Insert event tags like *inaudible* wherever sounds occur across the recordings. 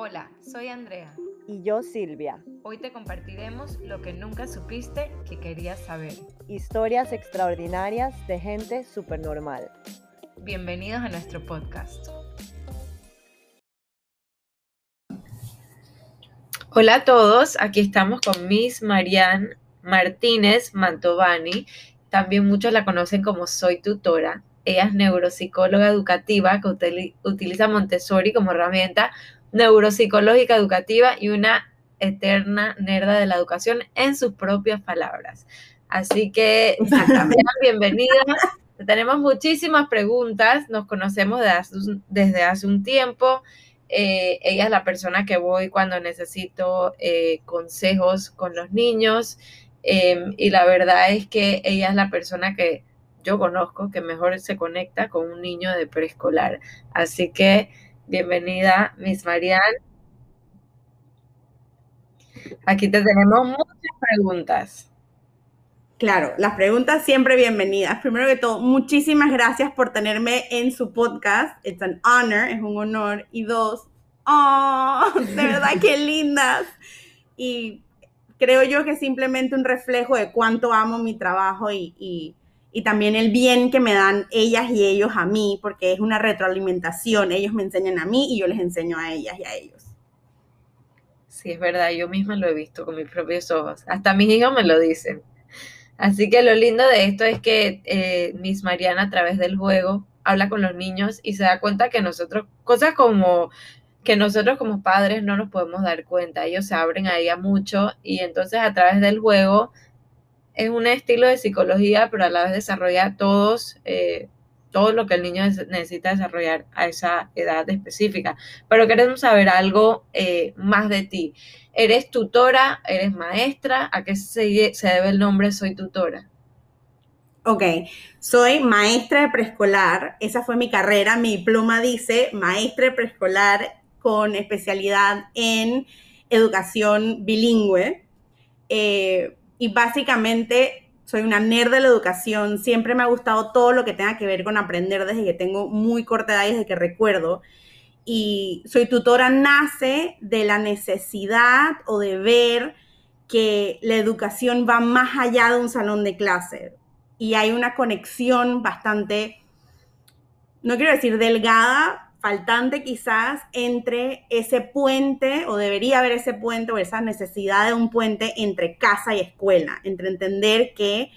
Hola, soy Andrea. Y yo Silvia. Hoy te compartiremos lo que nunca supiste que querías saber. Historias extraordinarias de gente normal. Bienvenidos a nuestro podcast. Hola a todos, aquí estamos con Miss Marianne Martínez Mantovani. También muchos la conocen como Soy Tutora. Ella es neuropsicóloga educativa que utiliza Montessori como herramienta neuropsicológica educativa y una eterna nerda de la educación en sus propias palabras. Así que sean *laughs* bienvenidas. Tenemos muchísimas preguntas, nos conocemos desde hace un tiempo. Eh, ella es la persona que voy cuando necesito eh, consejos con los niños em, y la verdad es que ella es la persona que yo conozco que mejor se conecta con un niño de preescolar. Así que Bienvenida, Miss Marianne. Aquí te tenemos muchas preguntas. Claro, las preguntas siempre bienvenidas. Primero que todo, muchísimas gracias por tenerme en su podcast. It's an honor, es un honor. Y dos, oh, de verdad qué *laughs* lindas. Y creo yo que es simplemente un reflejo de cuánto amo mi trabajo y y también el bien que me dan ellas y ellos a mí, porque es una retroalimentación. Ellos me enseñan a mí y yo les enseño a ellas y a ellos. Sí, es verdad, yo misma lo he visto con mis propios ojos. Hasta mis hijos me lo dicen. Así que lo lindo de esto es que eh, Miss Mariana a través del juego habla con los niños y se da cuenta que nosotros, cosas como que nosotros como padres no nos podemos dar cuenta, ellos se abren a ella mucho y entonces a través del juego es un estilo de psicología, pero a la vez desarrolla todos, eh, todo lo que el niño necesita desarrollar a esa edad específica. Pero queremos saber algo eh, más de ti. ¿Eres tutora? ¿Eres maestra? ¿A qué se, debe el nombre Soy Tutora? Ok, soy maestra de preescolar. Esa fue mi carrera. Mi diploma dice maestra de preescolar con especialidad en educación bilingüe. Eh, y básicamente soy una nerd de la educación, siempre me ha gustado todo lo que tenga que ver con aprender desde que tengo muy corta edad, desde que recuerdo. Y soy tutora nace de la necesidad o de ver que la educación va más allá de un salón de clase y hay una conexión bastante, no quiero decir delgada, faltante quizás entre ese puente, o debería haber ese puente, o esa necesidad de un puente entre casa y escuela, entre entender que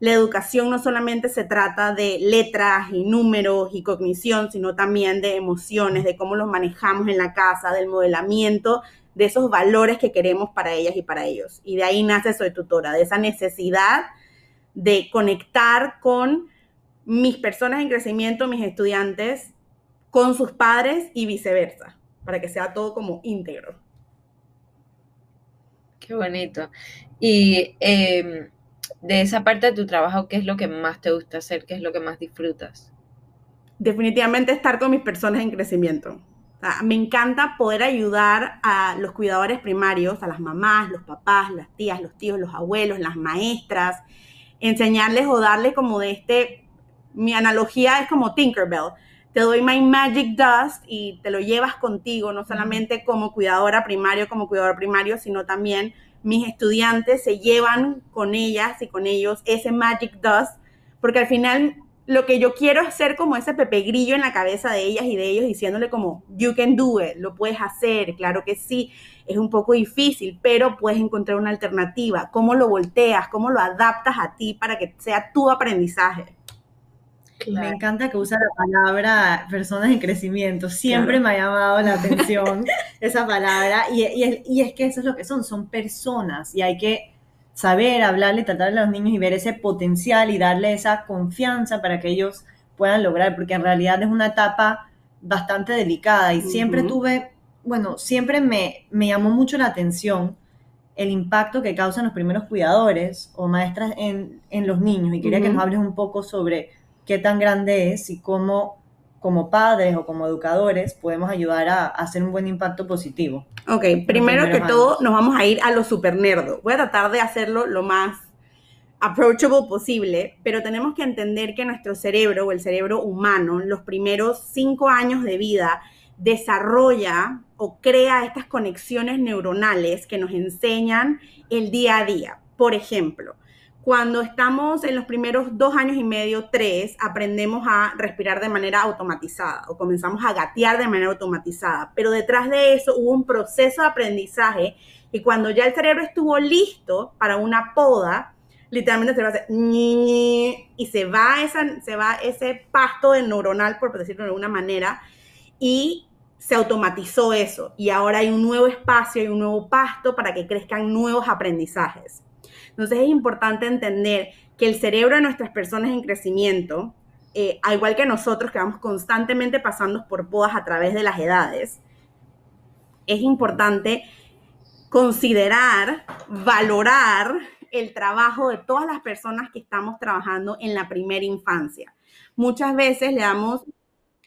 la educación no solamente se trata de letras y números y cognición, sino también de emociones, de cómo los manejamos en la casa, del modelamiento de esos valores que queremos para ellas y para ellos. Y de ahí nace Soy Tutora, de esa necesidad de conectar con mis personas en crecimiento, mis estudiantes, con sus padres y viceversa, para que sea todo como íntegro. Qué bonito. Y em, de esa parte de tu trabajo, ¿qué es lo que más te gusta hacer? ¿Qué es lo que más disfrutas? Definitivamente estar con mis personas en crecimiento. me encanta poder ayudar a los cuidadores primarios, a las mamás, los papás, las tías, los tíos, los abuelos, las maestras, enseñarles o darles como de este, mi analogía es como Tinkerbell, te doy my magic dust y te lo llevas contigo, no solamente como cuidadora primario, como cuidador primario, sino también mis estudiantes se llevan con ellas y con ellos ese magic dust, porque al final lo que yo quiero es ser como ese pepe grillo en la cabeza de ellas y de ellos diciéndole como, you can do it, lo puedes hacer, claro que sí, es un poco difícil, pero puedes encontrar una alternativa, cómo lo volteas, cómo lo adaptas a ti para que sea tu aprendizaje. Me encanta que usa la palabra personas en crecimiento. Siempre me ha llamado la atención *laughs* esa palabra. Y, y, es que eso es lo que son, son personas. Y hay que saber hablarle, tratarle a los niños y ver ese potencial y darle esa confianza para que ellos puedan lograr. Porque en realidad es una etapa bastante delicada. Y siempre tuve, bueno, siempre me, me llamó mucho la atención el impacto que causan los primeros cuidadores o maestras en, en los niños. Y quería que nos hables un poco sobre qué tan grande es y cómo como padres o como educadores podemos ayudar a, hacer un buen impacto positivo. Ok, primero que todo nos vamos a ir a lo super nerdo. Voy a tratar de hacerlo lo más approachable posible, pero tenemos que entender que nuestro cerebro o el cerebro humano, los primeros cinco años de vida, desarrolla o crea estas conexiones neuronales que nos enseñan el día a día. Por ejemplo, cuando estamos en los primeros dos años y medio, tres, aprendemos a respirar de manera automatizada o comenzamos a gatear de manera automatizada. Pero detrás de eso hubo un proceso de aprendizaje y cuando ya el cerebro estuvo listo para una poda, literalmente se va a hacer y se va, esa, ese pasto de neuronal, por decirlo de alguna manera, y se automatizó eso. Y ahora hay un nuevo espacio, y un nuevo pasto para que crezcan nuevos aprendizajes. Entonces es importante entender que el cerebro de nuestras personas en crecimiento, eh, al igual que nosotros que vamos constantemente pasando por podas a través de las edades, es importante considerar, valorar el trabajo de todas las personas que estamos trabajando en la primera infancia. Muchas veces le damos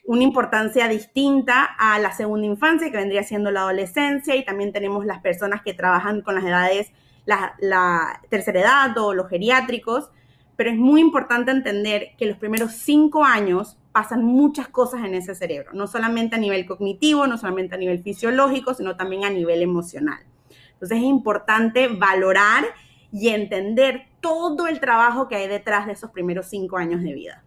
una importancia distinta a la segunda infancia, que vendría siendo la adolescencia, y también tenemos las personas que trabajan con las edades la, tercera edad o los geriátricos, pero es muy importante entender que los primeros cinco años pasan muchas cosas en ese cerebro, no solamente a nivel cognitivo, no solamente a nivel fisiológico, sino también a nivel emocional. Entonces es importante valorar y entender todo el trabajo que hay detrás de esos primeros cinco años de vida.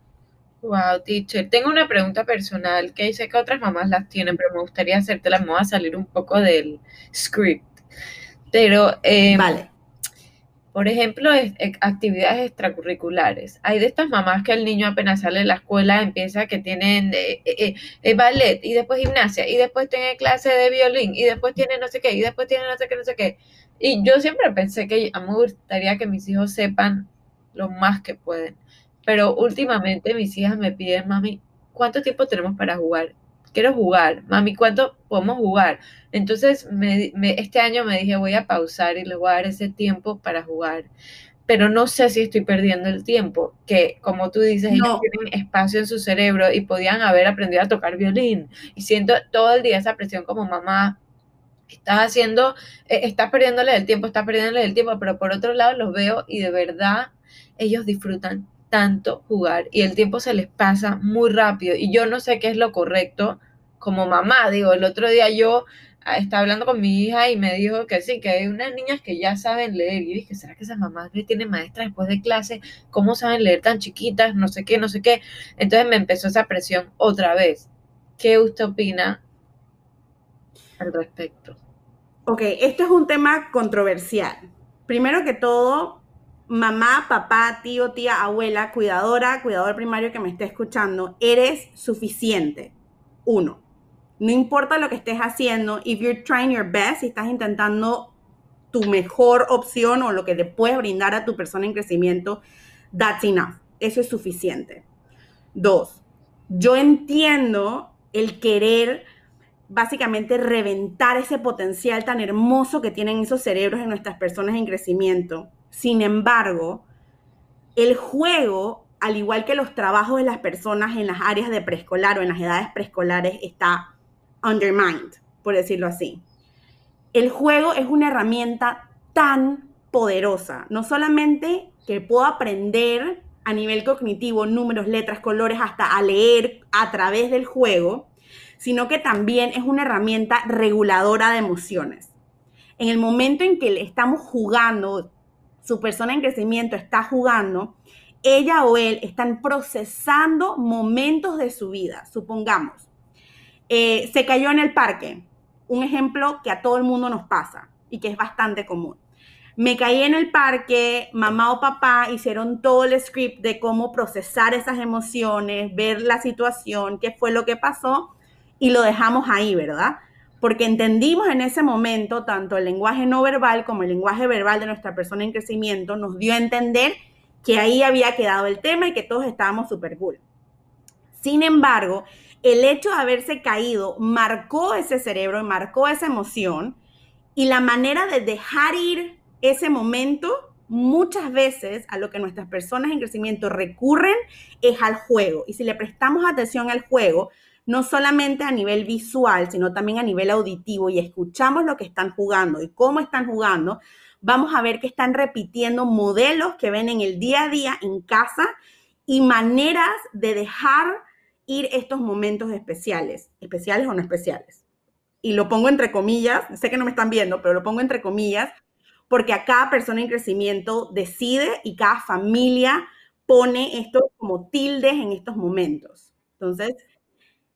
Wow, teacher. Tengo una pregunta personal que sé que otras mamás las tienen, pero me gustaría hacértela. Me voy a salir un poco del script. Pero, em, vale. por ejemplo, actividades extracurriculares. Hay de estas mamás que el niño apenas sale de la escuela empieza que tienen eh, eh, eh, ballet y después gimnasia y después tiene clase de violín y después tiene no sé qué y después tiene no sé qué, no sé qué. Y yo siempre pensé que a mí me gustaría que mis hijos sepan lo más que pueden. Pero últimamente mis hijas me piden, mami, ¿cuánto tiempo tenemos para jugar? Quiero jugar, mami, ¿cuánto podemos jugar? Entonces, este año me dije, voy a pausar y le voy a dar ese tiempo para jugar. Pero no sé si estoy perdiendo el tiempo, que como tú dices, ellos tienen espacio en su cerebro y podían haber aprendido a tocar violín. Y siento todo el día esa presión como mamá, estás haciendo, eh, estás perdiéndole el tiempo, estás perdiéndole el tiempo, pero por otro lado los veo y de verdad ellos disfrutan tanto jugar y el tiempo se les pasa muy rápido y yo no sé qué es lo correcto como mamá. Digo, el otro día yo ah, estaba hablando con mi hija y me dijo que sí, que hay unas niñas que ya saben leer. Y dije, ¿será que esas mamás le tienen maestras después de clase? ¿Cómo saben leer tan chiquitas? No sé qué, no sé qué. Entonces me empezó esa presión otra vez. ¿Qué usted opina al respecto? Ok, esto es un tema controversial. Primero que todo, mamá, papá, tío, tía, abuela, cuidadora, cuidador primario que me esté escuchando, eres suficiente. Uno. No importa lo que estés haciendo, if you're trying your best, si estás intentando tu mejor opción o lo que te puedes brindar a tu persona en crecimiento, that's enough. Eso es suficiente. Dos, yo entiendo el querer básicamente reventar ese potencial tan hermoso que tienen esos cerebros en nuestras personas en crecimiento sin embargo, el juego, al igual que los trabajos de las personas en las áreas de preescolar o en las edades preescolares, está undermined, por decirlo así. El juego es una herramienta tan poderosa, no solamente que puedo aprender a nivel cognitivo números, letras, colores, hasta a leer a través del juego, sino que también es una herramienta reguladora de emociones. En el momento en que estamos jugando, su persona en crecimiento está jugando, ella o él están procesando momentos de su vida. Supongamos, eh, se cayó en el parque, un ejemplo que a todo el mundo nos pasa y que es bastante común. Me caí en el parque, mamá o papá hicieron todo el script de cómo procesar esas emociones, ver la situación, qué fue lo que pasó y lo dejamos ahí, ¿verdad? Porque entendimos en ese momento tanto el lenguaje no verbal como el lenguaje verbal de nuestra persona en crecimiento, nos dio a entender que ahí había quedado el tema y que todos estábamos súper cool. Sin embargo, el hecho de haberse caído marcó ese cerebro y marcó esa emoción y la manera de dejar ir ese momento muchas veces a lo que nuestras personas en crecimiento recurren es al juego. Y si le prestamos atención al juego, no solamente a nivel visual, sino también a nivel auditivo y escuchamos lo que están jugando y cómo están jugando, vamos a ver que están repitiendo modelos que ven en el día a día en casa y maneras de dejar ir estos momentos especiales, especiales o no especiales. Y lo pongo entre comillas, sé que no me están viendo, pero lo pongo entre comillas, porque a cada persona en crecimiento decide y cada familia pone esto como tildes en estos momentos. Entonces,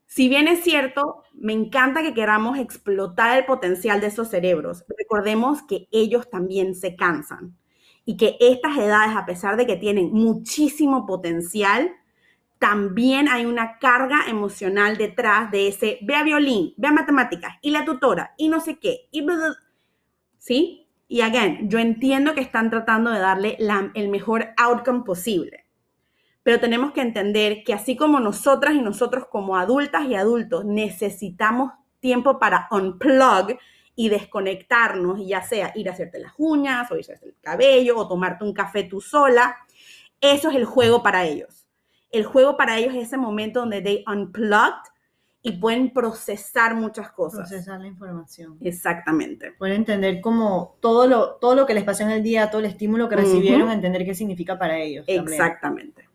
si bien es cierto, me encanta que queramos explotar el potencial de esos cerebros, recordemos que ellos también se cansan y que estas edades, a pesar de que tienen muchísimo potencial, también hay una carga emocional detrás de ese, ve a violín, ve a matemáticas, y la tutora, y no sé qué, y ¿sí? Y again, yo entiendo que están tratando de darle el mejor outcome posible, pero tenemos que entender que así como nosotras y nosotros como adultas y adultos necesitamos tiempo para unplug y desconectarnos, ya sea ir a hacerte las uñas, o ir a hacerte el cabello, o tomarte un café tú sola, eso es el juego para ellos. El juego para ellos es ese momento donde they unplugged y pueden procesar muchas cosas. Procesar la información. Exactamente. Pueden entender como todo lo, todo lo que les pasó en el día, todo el estímulo que recibieron, entender qué significa para ellos. Exactamente.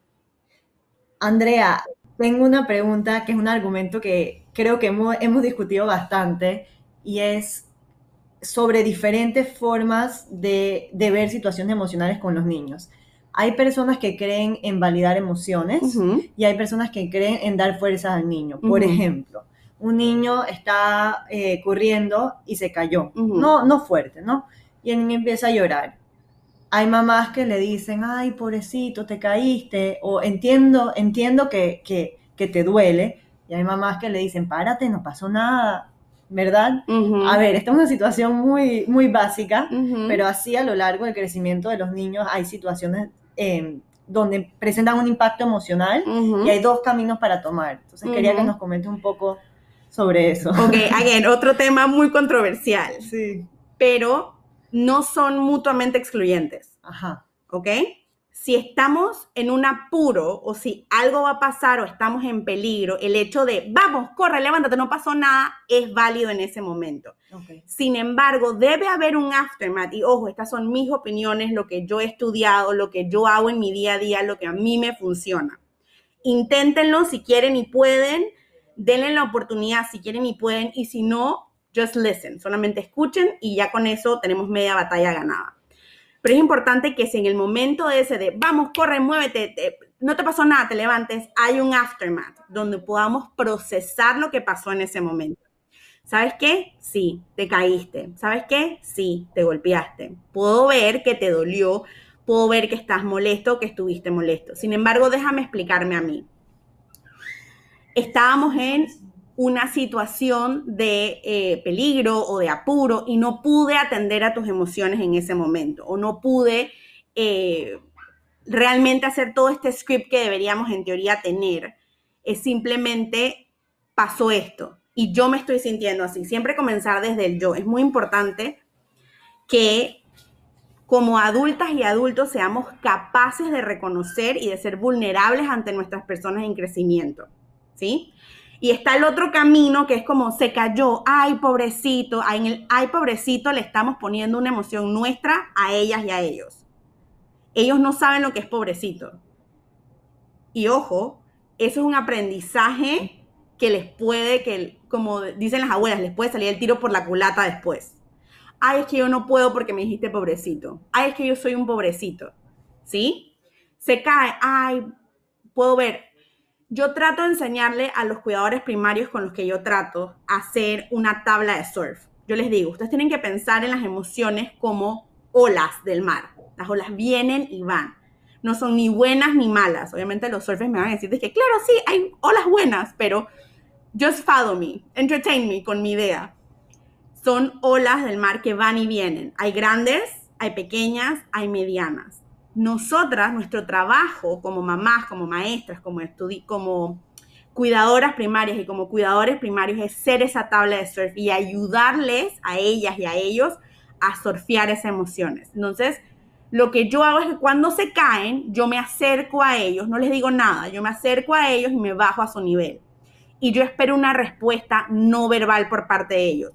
Andrea, tengo una pregunta que es un argumento que creo que hemos, hemos discutido bastante y es sobre diferentes formas de, de ver situaciones emocionales con los niños hay personas que creen en validar emociones y hay personas que creen en dar fuerza al niño. Por ejemplo, un niño está eh, corriendo y se cayó, no, no fuerte, ¿no? Y el niño empieza a llorar. Hay mamás que le dicen, ay, pobrecito, te caíste, o entiendo, entiendo que, que, que te duele, y hay mamás que le dicen, párate, no pasó nada, ¿verdad? A ver, esta es una situación muy, muy básica, pero así a lo largo del crecimiento de los niños hay situaciones Em, donde presentan un impacto emocional y hay dos caminos para tomar. Entonces quería que nos comente un poco sobre eso. Ok, again, otro tema muy controversial. Sí. Pero no son mutuamente excluyentes. Ajá. ¿Ok? si estamos en un apuro o si algo va a pasar o estamos en peligro, el hecho de, vamos, corre, levántate, no pasó nada, es válido en ese momento. Sin embargo, debe haber un aftermath. Y ojo, estas son mis opiniones, lo que yo he estudiado, lo que yo hago en mi día a día, lo que a mí me funciona. Inténtenlo si quieren y pueden, denle la oportunidad si quieren y pueden, y si no, just listen, solamente escuchen y ya con eso tenemos media batalla ganada. Pero es importante que si en el momento ese de, vamos, corre, muévete, no te pasó nada, te levantes, hay un aftermath donde podamos procesar lo que pasó en ese momento. ¿Sabes qué? Sí, te caíste. ¿Sabes qué? Sí, te golpeaste. Puedo ver que te dolió, puedo ver que estás molesto, que estuviste molesto. Sin embargo, déjame explicarme a mí. Estábamos en una situación de eh, peligro o de apuro y no pude atender a tus emociones en ese momento o no pude eh, realmente hacer todo este script que deberíamos en teoría tener. Es simplemente pasó esto y yo me estoy sintiendo así. Siempre comenzar desde el yo. Es muy importante que como adultas y adultos seamos capaces de reconocer y de ser vulnerables ante nuestras personas en crecimiento. ¿Sí? Y está el otro camino que es como se cayó, ay pobrecito, en el ay pobrecito le estamos poniendo una emoción nuestra a ellas y a ellos. Ellos no saben lo que es pobrecito. Y ojo, eso es un aprendizaje que les puede, que como dicen las abuelas, les puede salir el tiro por la culata después. Ay, es que yo no puedo porque me dijiste pobrecito. Ay, es que yo soy un pobrecito. ¿Sí? Se cae, ay, puedo ver, yo trato de enseñarle a los cuidadores primarios con los que yo trato a hacer una tabla de surf. Yo les digo, ustedes tienen que pensar en las emociones como olas del mar. Las olas vienen y van. No son ni buenas ni malas. Obviamente los surfers me van a decir que, claro, sí, hay olas buenas, pero just follow me, entertain me con mi idea. Son olas del mar que van y vienen. Hay grandes, hay pequeñas, hay medianas nosotras, nuestro trabajo como mamás, como maestras, como, como cuidadoras primarias y como cuidadores primarios es ser esa tabla de surf y ayudarles a ellas y a ellos a surfear esas emociones. Entonces, lo que yo hago es que cuando se caen, yo me acerco a ellos, no les digo nada, yo me acerco a ellos y me bajo a su nivel. Y yo espero una respuesta no verbal por parte de ellos.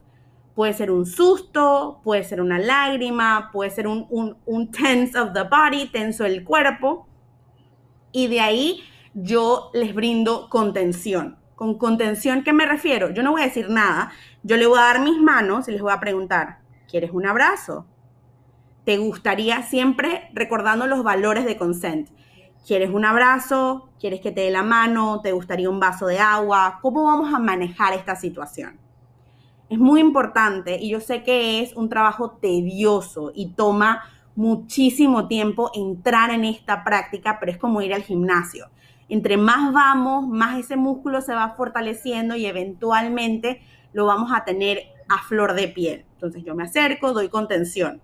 Puede ser un susto, puede ser una lágrima, puede ser un, un, tense of the body, tenso el cuerpo. Y de ahí yo les brindo contención. Con contención, ¿qué me refiero? Yo no voy a decir nada, yo le voy a dar mis manos y les voy a preguntar, ¿quieres un abrazo? ¿Te gustaría siempre recordando los valores de consent? ¿Quieres un abrazo? ¿Quieres que te dé la mano? ¿Te gustaría un vaso de agua? ¿Cómo vamos a manejar esta situación? Es muy importante y yo sé que es un trabajo tedioso y toma muchísimo tiempo entrar en esta práctica, pero es como ir al gimnasio entre más vamos, más ese músculo se va fortaleciendo y eventualmente lo vamos a tener a flor de piel. Entonces yo me acerco, doy contención.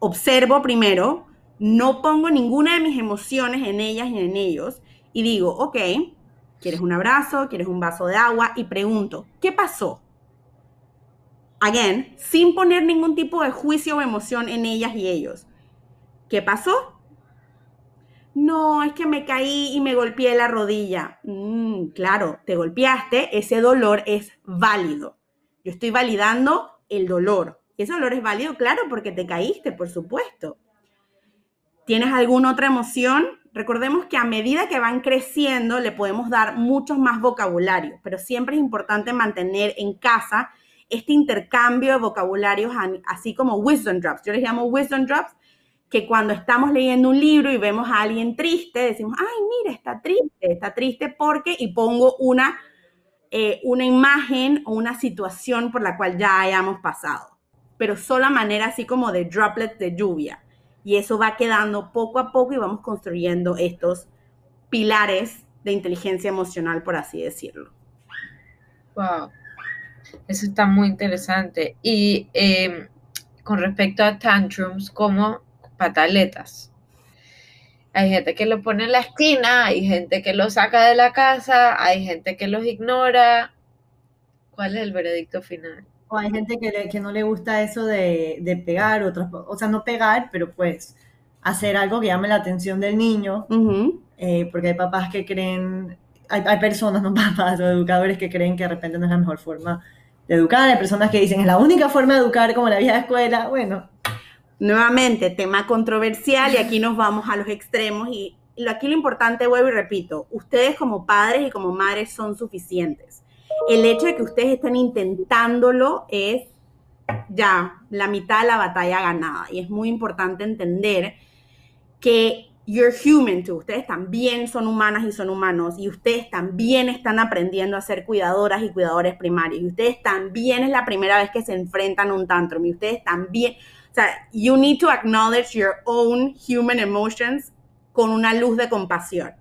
Observo primero, no pongo ninguna de mis emociones en ellas y en ellos y digo, ok, ¿quieres un abrazo? ¿Quieres un vaso de agua? Y pregunto, ¿qué pasó? Again, sin poner ningún tipo de juicio o emoción en ellas y ellos. ¿Qué pasó? no, es que me caí y me golpeé la rodilla. Mm, claro, te golpeaste, ese dolor es válido. Yo estoy validando el dolor. Ese dolor es válido, claro, porque te caíste, por supuesto. ¿Tienes alguna otra emoción? Recordemos que a medida que van creciendo le podemos dar muchos más vocabularios, pero siempre es importante mantener en casa este intercambio de vocabularios, así como wisdom drops. Yo les llamo wisdom drops que cuando estamos leyendo un libro y vemos a alguien triste, decimos, ay, mira, está triste, está triste porque, y pongo una, eh, una imagen o una situación por la cual ya hayamos pasado, pero solo a manera así como de droplets de lluvia. Y eso va quedando poco a poco y vamos construyendo estos pilares de inteligencia emocional, por así decirlo. Wow, eso está muy interesante. Y em, con respecto a tantrums, ¿cómo pataletas. Hay gente que lo pone en la esquina, hay gente que lo saca de la casa, hay gente que los ignora. ¿Cuál es el veredicto final? O hay gente que, que no le gusta eso de, pegar, otros, o sea, no pegar, pero pues hacer algo que llame la atención del niño, eh, porque hay papás que creen, hay, hay, personas, no *laughs* papás o educadores que creen que de repente no es la mejor forma de educar, hay personas que dicen es la única forma de educar como la vieja escuela, bueno, Nuevamente, tema controversial y aquí nos vamos a los extremos y aquí lo importante, vuelvo y repito, ustedes como padres y como madres son suficientes. El hecho de que ustedes estén intentándolo es ya la mitad de la batalla ganada y es muy importante entender que you're human too. Ustedes también son humanas y son humanos y ustedes también están aprendiendo a ser cuidadoras y cuidadores primarios y ustedes también es la primera vez que se enfrentan a un tantrum y ustedes también, o sea, you need to acknowledge your own human emotions con una luz de compasión.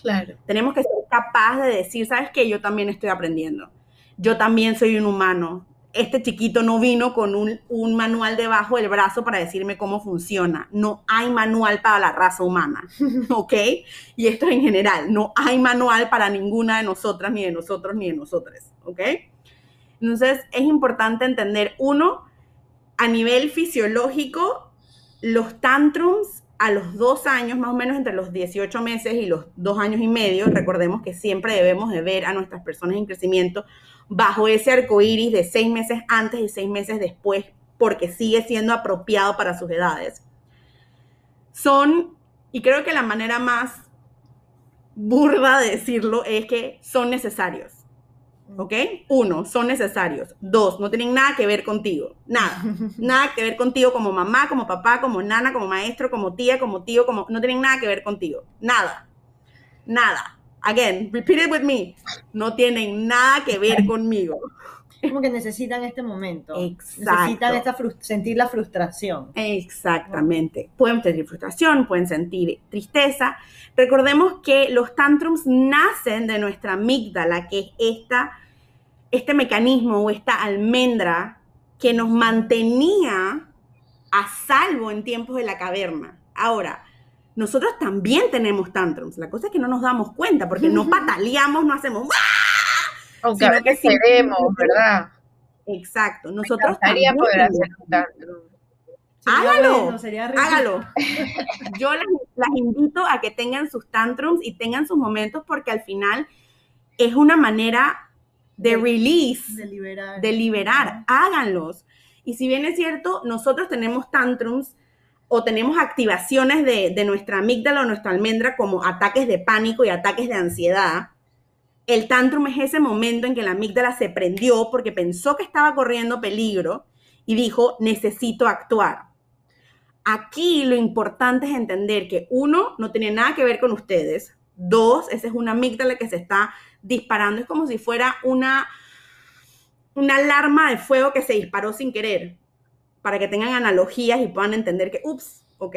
Claro. Tenemos que ser capaces de decir, ¿sabes qué? Yo también estoy aprendiendo. Yo también soy un humano. Este chiquito no vino con un, un manual debajo del brazo para decirme cómo funciona. No hay manual para la raza humana, *laughs* ¿ok? Y esto en general. No hay manual para ninguna de nosotras, ni de nosotros, ni de nosotras, ¿ok? Entonces es importante entender, uno, a nivel fisiológico, los tantrums a los dos años, más o menos entre los 18 meses y los dos años y medio, recordemos que siempre debemos de ver a nuestras personas en crecimiento bajo ese arco iris de seis meses antes y seis meses después, porque sigue siendo apropiado para sus edades. Son, y creo que la manera más burda de decirlo es que son necesarios. ¿Ok? Uno, son necesarios. Dos, no tienen nada que ver contigo. Nada. *laughs* nada que ver contigo como mamá, como papá, como nana, como maestro, como tía, como tío, como... No tienen nada que ver contigo. Nada. Nada. Again, repeat it with me. No tienen nada que ver conmigo. Como que necesitan este momento. Exacto. Necesitan sentir la frustración. Exactamente. Pueden sentir frustración, pueden sentir tristeza. Recordemos que los tantrums nacen de nuestra amígdala, que es esta, este mecanismo o esta almendra que nos mantenía a salvo en tiempos de la caverna. Ahora, nosotros también tenemos tantrums. La cosa es que no nos damos cuenta porque no pataleamos, no hacemos aunque a veces queremos, ¿verdad? Exacto. Nosotros también. poder hacer un tantrum. hágalo, hágalo. *laughs* Yo las, invito a que tengan sus tantrums y tengan sus momentos porque al final es una manera de release, de liberar. De liberar. Háganlos. Y si bien es cierto, nosotros tenemos tantrums o tenemos activaciones de, nuestra amígdala o nuestra almendra como ataques de pánico y ataques de ansiedad, el tantrum es ese momento en que la amígdala se prendió porque pensó que estaba corriendo peligro y dijo, necesito actuar. Aquí lo importante es entender que uno, no tiene nada que ver con ustedes. Dos, esa es una amígdala que se está disparando. Es como si fuera una, una alarma de fuego que se disparó sin querer. Para que tengan analogías y puedan entender que, ups, ok,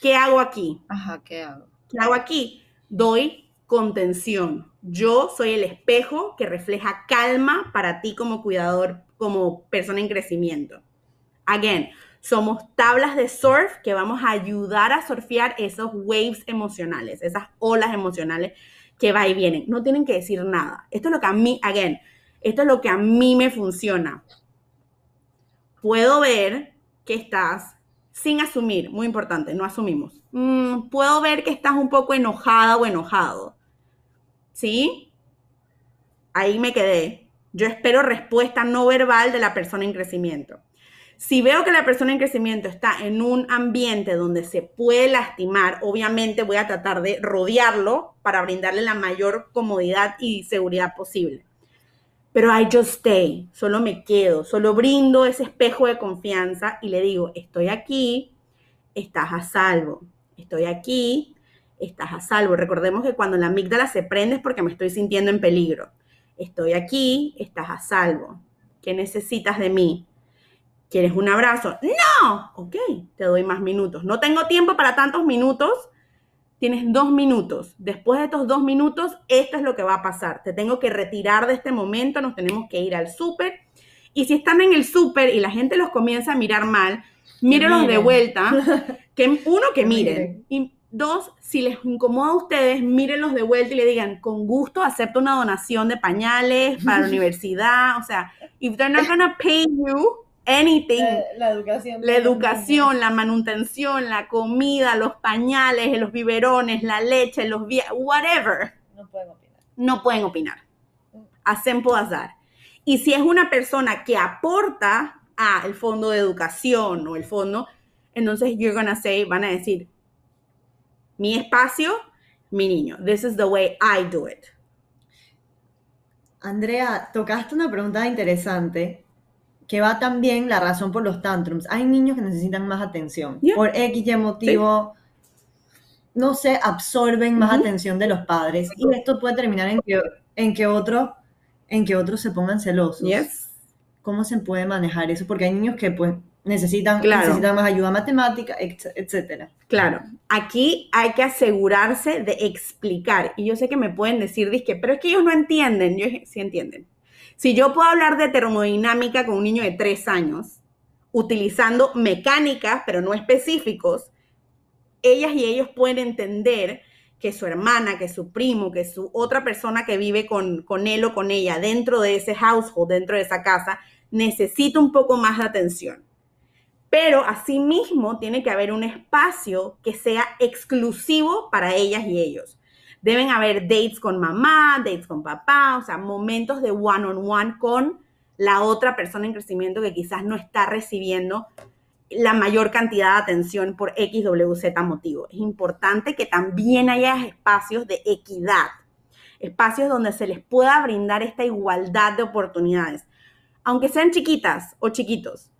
¿qué hago aquí? Ajá, ¿qué hago? ¿Qué hago aquí? Doy contención. Yo soy el espejo que refleja calma para ti como cuidador, como persona en crecimiento. Again, somos tablas de surf que vamos a ayudar a surfear esos waves emocionales, esas olas emocionales que va y vienen. No tienen que decir nada. Esto es lo que a mí, again, esto es lo que a mí me funciona. Puedo ver que estás sin asumir, muy importante, no asumimos. Mm, puedo ver que estás un poco enojada o enojado. ¿Sí? Ahí me quedé. Yo espero respuesta no verbal de la persona en crecimiento. Si veo que la persona en crecimiento está en un ambiente donde se puede lastimar, obviamente voy a tratar de rodearlo para brindarle la mayor comodidad y seguridad posible. Pero I just stay, solo me quedo, solo brindo ese espejo de confianza y le digo, estoy aquí, estás a salvo, estoy aquí, estás a salvo. Recordemos que cuando la amígdala se prende es porque me estoy sintiendo en peligro. Estoy aquí, estás a salvo. ¿Qué necesitas de mí? ¿Quieres un abrazo? No, ok, te doy más minutos. No tengo tiempo para tantos minutos. Tienes dos minutos. Después de estos dos minutos, esto es lo que va a pasar. Te tengo que retirar de este momento, nos tenemos que ir al súper. Y si están en el súper y la gente los comienza a mirar mal, mírenlos de vuelta. *laughs* Que, uno, que miren. Y dos, si les incomoda a ustedes, mírenlos de vuelta y le digan, con gusto acepto una donación de pañales para la *laughs* universidad. O sea, if they're not gonna pay you, anything. La, educación. La educación, la manutención, la comida, los pañales, los biberones, la leche, los whatever. No pueden opinar. No pueden opinar. Hacen dar. Y si es una persona que aporta a el fondo de educación o el fondo, entonces you're gonna say, van a decir, mi espacio, mi niño. This is the way I do it. Andrea, tocaste una pregunta interesante que va también la razón por los tantrums. Hay niños que necesitan más atención. Por X y motivo, no se absorben más atención de los padres. Y esto puede terminar en que, en que, otro, en que otros se pongan celosos. ¿Cómo se puede manejar eso? Porque hay niños que pues necesitan, necesitan más ayuda matemática, etcétera. Claro, aquí hay que asegurarse de explicar. Y yo sé que me pueden decir, disque, pero es que ellos no entienden. Yo sí entienden si yo puedo hablar de termodinámica con un niño de tres años, utilizando mecánicas, pero no específicos, ellas y ellos pueden entender que su hermana, que su primo, que su otra persona que vive con, con él o con ella dentro de ese household, dentro de esa casa, necesita un poco más de atención. Pero asimismo tiene que haber un espacio que sea exclusivo para ellas y ellos. Deben haber dates con mamá, dates con papá, o sea, momentos de one-on-one con la otra persona en crecimiento que quizás no está recibiendo la mayor cantidad de atención por X, W, Z motivo. Es importante que también haya espacios de equidad, espacios donde se les pueda brindar esta igualdad de oportunidades, aunque sean chiquitas o chiquitos.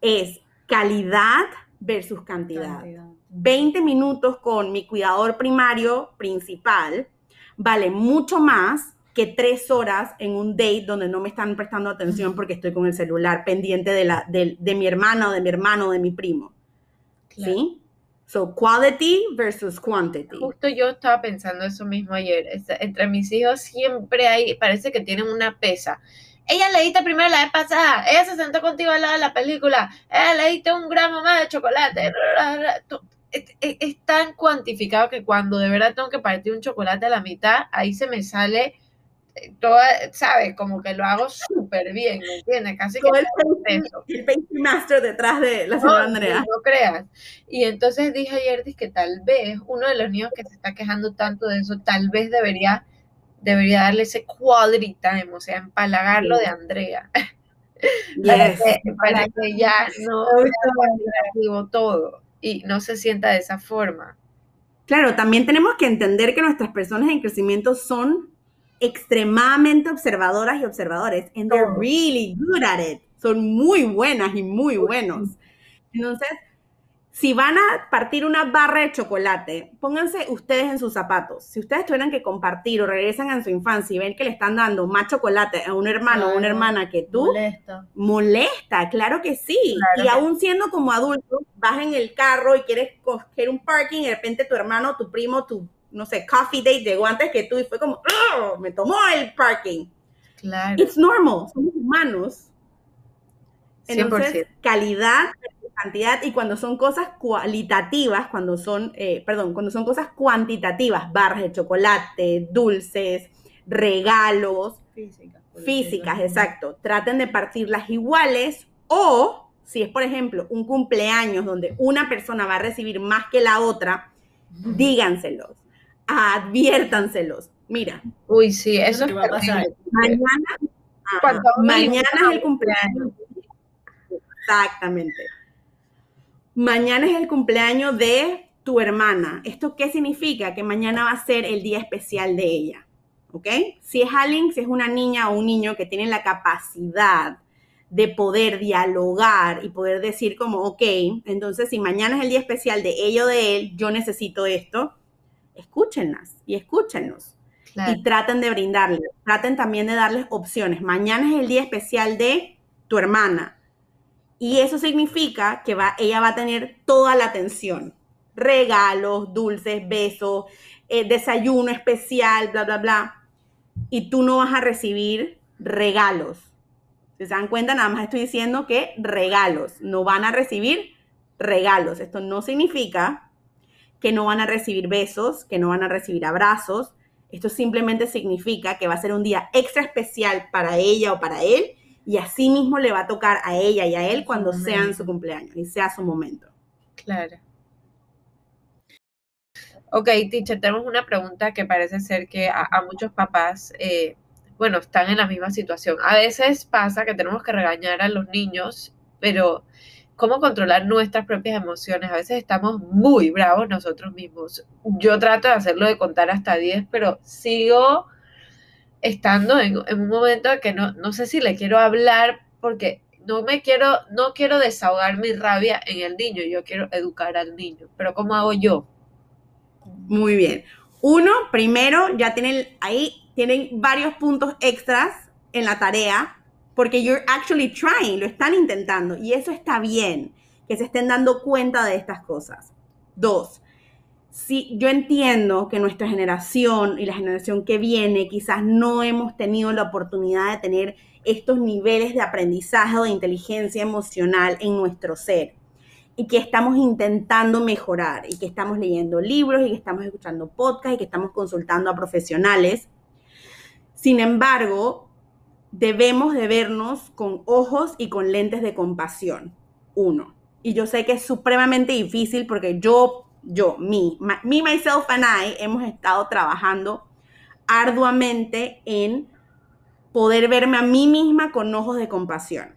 Es calidad versus cantidad. 20 minutos con mi cuidador primario principal vale mucho más que tres horas en un date donde no me están prestando atención porque estoy con el celular pendiente de, la, de, mi hermana o de mi hermano o de mi primo. ¿Sí? So, quality versus quantity. Justo yo estaba pensando eso mismo ayer. Entre mis hijos siempre hay, parece que tienen una pesa. Ella leíste primero la vez pasada, ella se sentó contigo al lado de la película, ella leíste un gramo más de chocolate es, tan cuantificado que cuando de verdad tengo que partir un chocolate a la mitad, ahí se me sale eh, toda, ¿sabes? Como que lo hago súper bien, ¿me entiendes? Casi que el pastry master detrás de la señora Andrea. No, creas. Y entonces dije ayer que tal vez uno de los niños que se está quejando tanto de eso, tal vez debería, debería darle ese quality time, o sea, empalagarlo de Andrea. *laughs* para, que, ya no todo y no se sienta de esa forma. Claro, también tenemos que entender que nuestras personas en crecimiento son extremadamente observadoras y observadores. And they're really good at it. Son muy buenas y muy buenos. Entonces, si van a partir una barra de chocolate, pónganse ustedes en sus zapatos. Si ustedes tuvieran que compartir o regresan a su infancia y ven que le están dando más chocolate a un hermano o una hermana que tú, molesta. Molesta, claro que sí. y aún siendo como adulto, vas en el carro y quieres coger un parking y de repente tu hermano, tu primo, tu, no sé, coffee date llegó antes que tú y fue como, ¡Oh! me tomó el parking. Claro. It's normal, somos humanos. Entonces, calidad cantidad y cuando son cosas cualitativas, cuando son, eh, perdón, cuando son cosas cuantitativas, barras de chocolate, dulces, regalos, físicas, físicas, exacto, traten de partirlas iguales o si es, por ejemplo, un cumpleaños donde una persona va a recibir más que la otra, díganselos, adviértanselos. Mira. Uy, sí, eso es va a pasar. Mañana, mañana es el cumpleaños. Exactamente mañana es el cumpleaños de tu hermana. ¿Esto qué significa? Que mañana va a ser el día especial de ella. ¿Ok? Si es alguien, si es una niña o un niño que tiene la capacidad de poder dialogar y poder decir como, ok, entonces si mañana es el día especial de ella o de él, yo necesito esto, escúchenlas y escúchenlos. Y traten de brindarles, traten también de darles opciones. Mañana es el día especial de tu hermana y eso significa que va, ella va a tener toda la atención. Regalos, dulces, besos, eh, desayuno especial, bla, bla, bla. Y tú no vas a recibir regalos. Si se dan cuenta, nada más estoy diciendo que regalos. No van a recibir regalos. Esto no significa que no van a recibir besos, que no van a recibir abrazos. Esto simplemente significa que va a ser un día extra especial para ella o para él y así mismo le va a tocar a ella y a él cuando sea en su cumpleaños y sea su momento. Claro. Ok, teacher, tenemos una pregunta que parece ser que a, muchos papás, eh, bueno, están en la misma situación. A veces pasa que tenemos que regañar a los niños, pero ¿cómo controlar nuestras propias emociones? A veces estamos muy bravos nosotros mismos. Yo trato de hacerlo de contar hasta 10, pero sigo estando en, un momento que no, no sé si le quiero hablar porque no me quiero, no quiero desahogar mi rabia en el niño, yo quiero educar al niño, pero ¿cómo hago yo? Muy bien. Uno, primero, ya tienen ahí, tienen varios puntos extras en la tarea, porque you're actually trying, lo están intentando, y eso está bien, que se estén dando cuenta de estas cosas. Dos, sí, yo entiendo que nuestra generación y la generación que viene quizás no hemos tenido la oportunidad de tener estos niveles de aprendizaje o de inteligencia emocional en nuestro ser y que estamos intentando mejorar y que estamos leyendo libros y que estamos escuchando podcasts y que estamos consultando a profesionales. Sin embargo, debemos de vernos con ojos y con lentes de compasión. Uno. Y yo sé que es supremamente difícil porque yo yo, me, me, myself and I, hemos estado trabajando arduamente en poder verme a mí misma con ojos de compasión.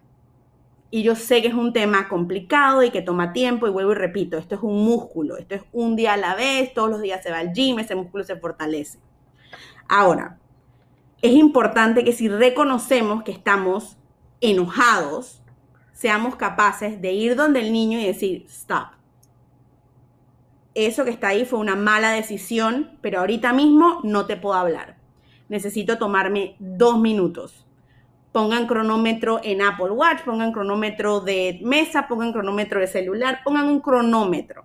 Y yo sé que es un tema complicado y que toma tiempo y vuelvo y repito, esto es un músculo, esto es un día a la vez, todos los días se va al gym, ese músculo se fortalece. Ahora, es importante que si reconocemos que estamos enojados, seamos capaces de ir donde el niño y decir, stop, eso que está ahí fue una mala decisión, pero ahorita mismo no te puedo hablar. Necesito tomarme dos minutos. Pongan cronómetro en Apple Watch, pongan cronómetro de mesa, pongan cronómetro de celular, pongan un cronómetro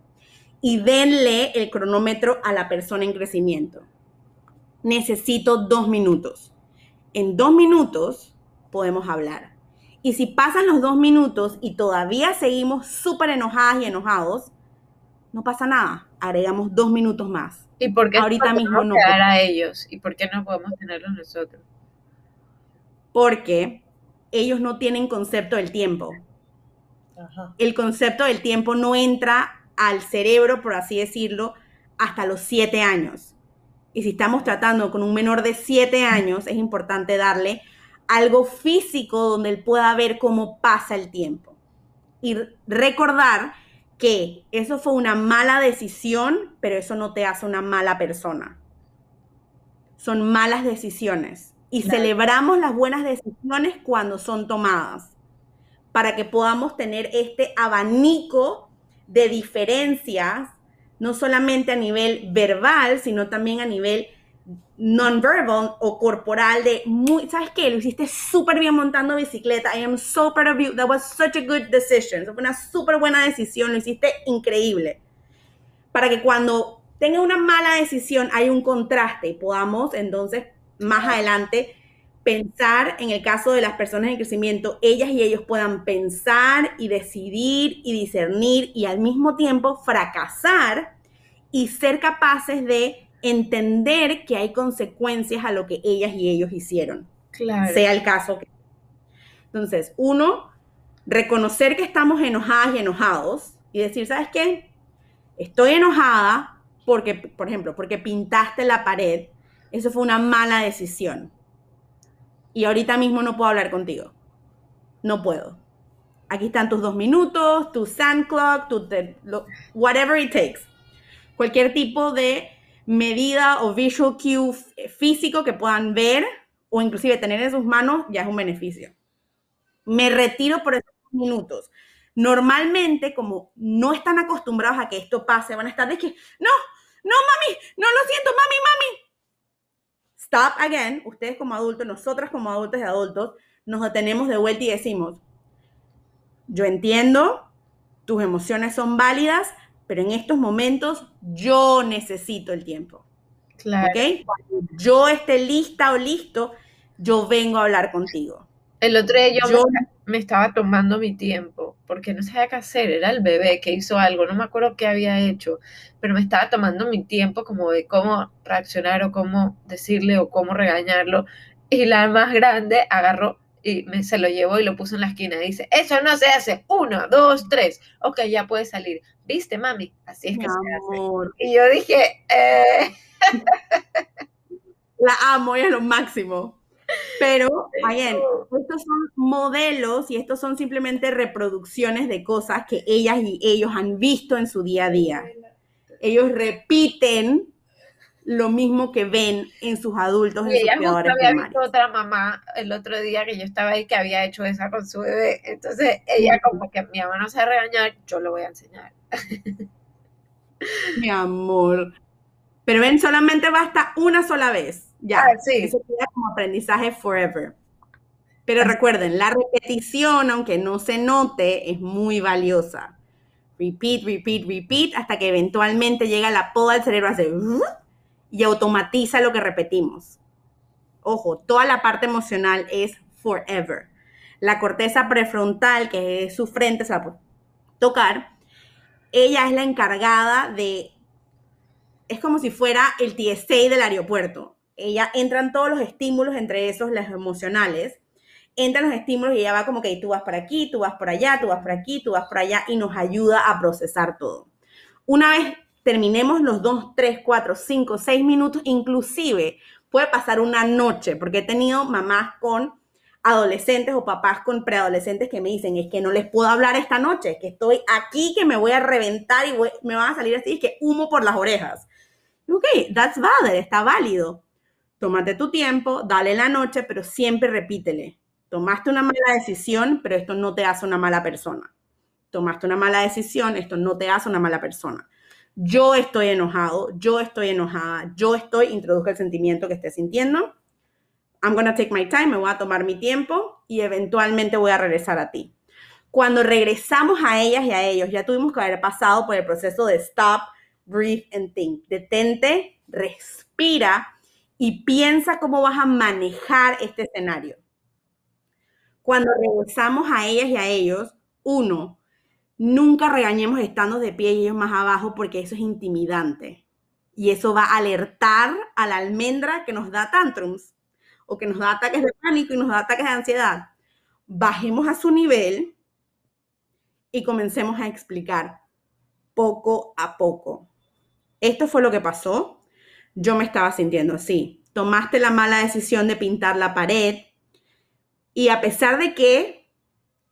y denle el cronómetro a la persona en crecimiento. Necesito dos minutos. En dos minutos podemos hablar. Y si pasan los dos minutos y todavía seguimos súper enojadas y enojados, no pasa nada, agregamos dos minutos más. ¿Y por qué ahorita mismo no a ellos? ¿Y por qué no podemos tenerlos nosotros? Porque ellos no tienen concepto del tiempo. El concepto del tiempo no entra al cerebro, por así decirlo, hasta los siete años. Y si estamos tratando con un menor de siete años, es importante darle algo físico donde él pueda ver cómo pasa el tiempo. Y recordar que eso fue una mala decisión, pero eso no te hace una mala persona. Son malas decisiones. Y celebramos las buenas decisiones cuando son tomadas, para que podamos tener este abanico de diferencias, no solamente a nivel verbal, sino también a nivel non-verbal o corporal de muy, ¿sabes qué? Lo hiciste súper bien montando bicicleta. I am so proud of you. That was such a good decision. fue una súper buena decisión. Lo hiciste increíble. Para que cuando tenga una mala decisión hay un contraste y podamos entonces más adelante pensar en el caso de las personas en crecimiento, ellas y ellos puedan pensar y decidir y discernir y al mismo tiempo fracasar y ser capaces de entender que hay consecuencias a lo que ellas y ellos hicieron. Claro. Sea el caso que. Entonces, uno, reconocer que estamos enojadas y enojados y decir, ¿sabes qué? Estoy enojada porque, por ejemplo, porque pintaste la pared. Eso fue una mala decisión. Y ahorita mismo no puedo hablar contigo. No puedo. Aquí están tus dos minutos, tu sand clock, tu whatever it takes. Cualquier tipo de medida o visual cue físico que puedan ver o inclusive tener en sus manos, ya es un beneficio. Me retiro por esos minutos. Normalmente, como no están acostumbrados a que esto pase, van a estar de que, no, no, mami, no lo siento, mami, mami. Stop again. Ustedes como adultos, nosotras como adultos y adultos, nos detenemos de vuelta y decimos, yo entiendo, tus emociones son válidas, pero en estos momentos yo necesito el tiempo. Claro. ¿Ok? Cuando yo esté lista o listo, yo vengo a hablar contigo. El otro día yo, me, estaba tomando mi tiempo porque no sabía qué hacer, era el bebé que hizo algo, no me acuerdo qué había hecho, pero me estaba tomando mi tiempo como de cómo reaccionar o cómo decirle o cómo regañarlo. Y la más grande agarró y me, se lo llevó y lo puso en la esquina. Dice, eso no se hace. Uno, dos, tres. Ok, ya puede salir. ¿Viste, mami? Así es que se hace. Y yo dije, eh... *laughs* la amo, es lo máximo. Pero, bien, estos son modelos y estos son simplemente reproducciones de cosas que ellas y ellos han visto en su día a día. Ellos repiten lo mismo que ven en sus adultos, y en ella sus había visto otra mamá el otro día que yo estaba ahí que había hecho esa con su bebé. Entonces ella como que mi mamá no sabe regañar, yo lo voy a enseñar. Mi amor. Pero ven, solamente basta una sola vez. Ya. Ah, sí. Eso queda como aprendizaje forever. Pero recuerden, la repetición, aunque no se note, es muy valiosa. Repeat, repeat, repeat, hasta que eventualmente llega la poda del cerebro, hace y automatiza lo que repetimos. Ojo, toda la parte emocional es forever. La corteza prefrontal, que es su frente, se va a tocar, ella es la encargada de, es como si fuera el TSA del aeropuerto. Ella entran todos los estímulos, entre esos los emocionales, entran los estímulos y ella va como que tú vas por aquí, tú vas por allá, tú vas por aquí, tú vas por allá y nos ayuda a procesar todo. Una vez terminemos los dos, tres, cuatro, cinco, seis minutos, inclusive puede pasar una noche, porque he tenido mamás con adolescentes o papás con preadolescentes que me dicen, es que no les puedo hablar esta noche, que estoy aquí, que me voy a reventar y me van a salir así, es que humo por las orejas. Ok, that's valid, está válido. Tómate tu tiempo, dale la noche, pero siempre repítele. Tomaste una mala decisión, pero esto no te hace una mala persona. Tomaste una mala decisión, esto no te hace una mala persona yo estoy enojado, yo estoy enojada, yo estoy, introduzca el sentimiento que esté sintiendo. I'm gonna take my time, me voy a tomar mi tiempo y eventualmente voy a regresar a ti. Cuando regresamos a ellas y a ellos, ya tuvimos que haber pasado por el proceso de stop, breathe and think. Detente, respira y piensa cómo vas a manejar este escenario. Cuando regresamos a ellas y a ellos, uno, Nunca regañemos estando de pie y ellos más abajo porque eso es intimidante. Y eso va a alertar a la almendra que nos da tantrums o que nos da ataques de pánico y nos da ataques de ansiedad. Bajemos a su nivel y comencemos a explicar poco a poco. Esto fue lo que pasó. Yo me estaba sintiendo así. Tomaste la mala decisión de pintar la pared y a pesar de que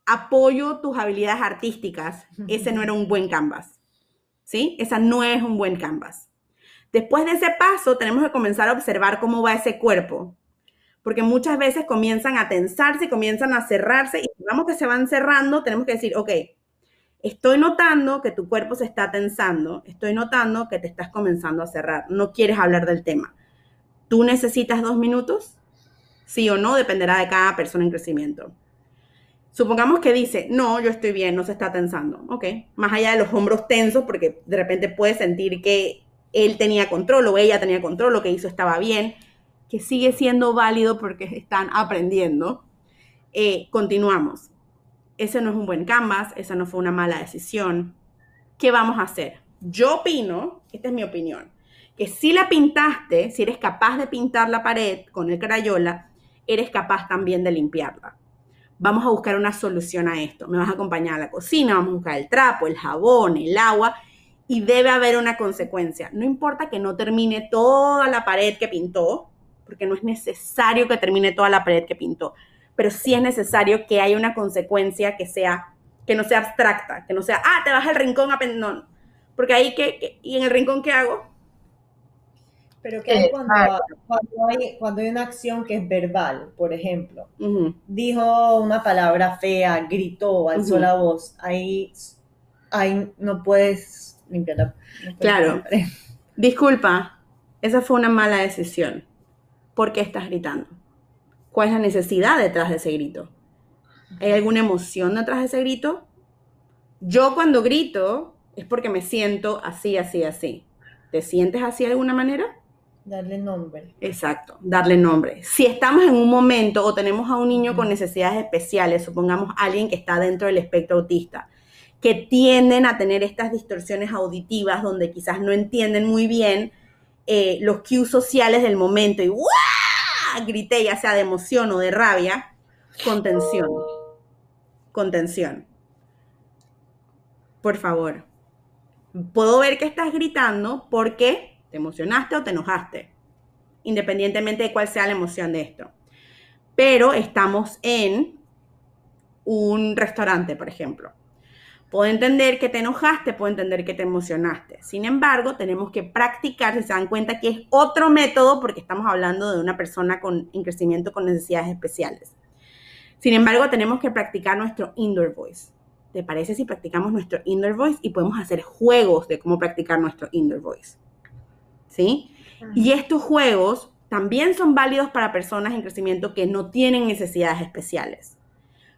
apoyo tus habilidades artísticas, ese no era un buen canvas. ¿Sí? Esa no es un buen canvas. Después de ese paso, tenemos que comenzar a observar cómo va ese cuerpo, porque muchas veces comienzan a tensarse, comienzan a cerrarse y vamos que se van cerrando, tenemos que decir, ok, estoy notando que tu cuerpo se está tensando, estoy notando que te estás comenzando a cerrar, no quieres hablar del tema. ¿Tú necesitas dos minutos? Sí o no, dependerá de cada persona en crecimiento. Supongamos que dice, no, yo estoy bien, no se está tensando. Ok, más allá de los hombros tensos, porque de repente puede sentir que él tenía control o ella tenía control, lo que hizo estaba bien, que sigue siendo válido porque están aprendiendo. Eh, continuamos. Ese no es un buen canvas, esa no fue una mala decisión. ¿Qué vamos a hacer? Yo opino, esta es mi opinión, que si la pintaste, si eres capaz de pintar la pared con el crayola, eres capaz también de limpiarla vamos a buscar una solución a esto. Me vas a acompañar a la cocina, vamos a buscar el trapo, el jabón, el agua y debe haber una consecuencia. No importa que no termine toda la pared que pintó, porque no es necesario que termine toda la pared que pintó, pero sí es necesario que haya una consecuencia que sea que no sea abstracta, que no sea, ah, te vas al rincón a no, porque ahí que y en el rincón qué hago? Pero ¿qué hay cuando, hay cuando, hay, una acción que es verbal, por ejemplo? Dijo una palabra fea, gritó, alzó la voz. Ahí, ahí no puedes limpiar Claro. Disculpa, esa fue una mala decisión. ¿Por qué estás gritando? ¿Cuál es la necesidad detrás de ese grito? ¿Hay alguna emoción detrás de ese grito? Yo cuando grito es porque me siento así, así, así. ¿Te sientes así de alguna manera? Darle nombre. Exacto, darle nombre. Si estamos en un momento o tenemos a un niño con necesidades especiales, supongamos alguien que está dentro del espectro autista, que tienden a tener estas distorsiones auditivas donde quizás no entienden muy bien eh, los cues sociales del momento y ¡guau! grité ya sea de emoción o de rabia, contención. Contención. Por favor. Puedo ver que estás gritando porque ¿Te emocionaste o te enojaste? Independientemente de cuál sea la emoción de esto. Pero estamos en un restaurante, por ejemplo. Puedo entender que te enojaste, puedo entender que te emocionaste. Sin embargo, tenemos que practicar, si se dan cuenta que es otro método, porque estamos hablando de una persona con, en crecimiento con necesidades especiales. Sin embargo, tenemos que practicar nuestro indoor voice. ¿Te parece si practicamos nuestro indoor voice y podemos hacer juegos de cómo practicar nuestro indoor voice? ¿Sí? Y estos juegos también son válidos para personas en crecimiento que no tienen necesidades especiales.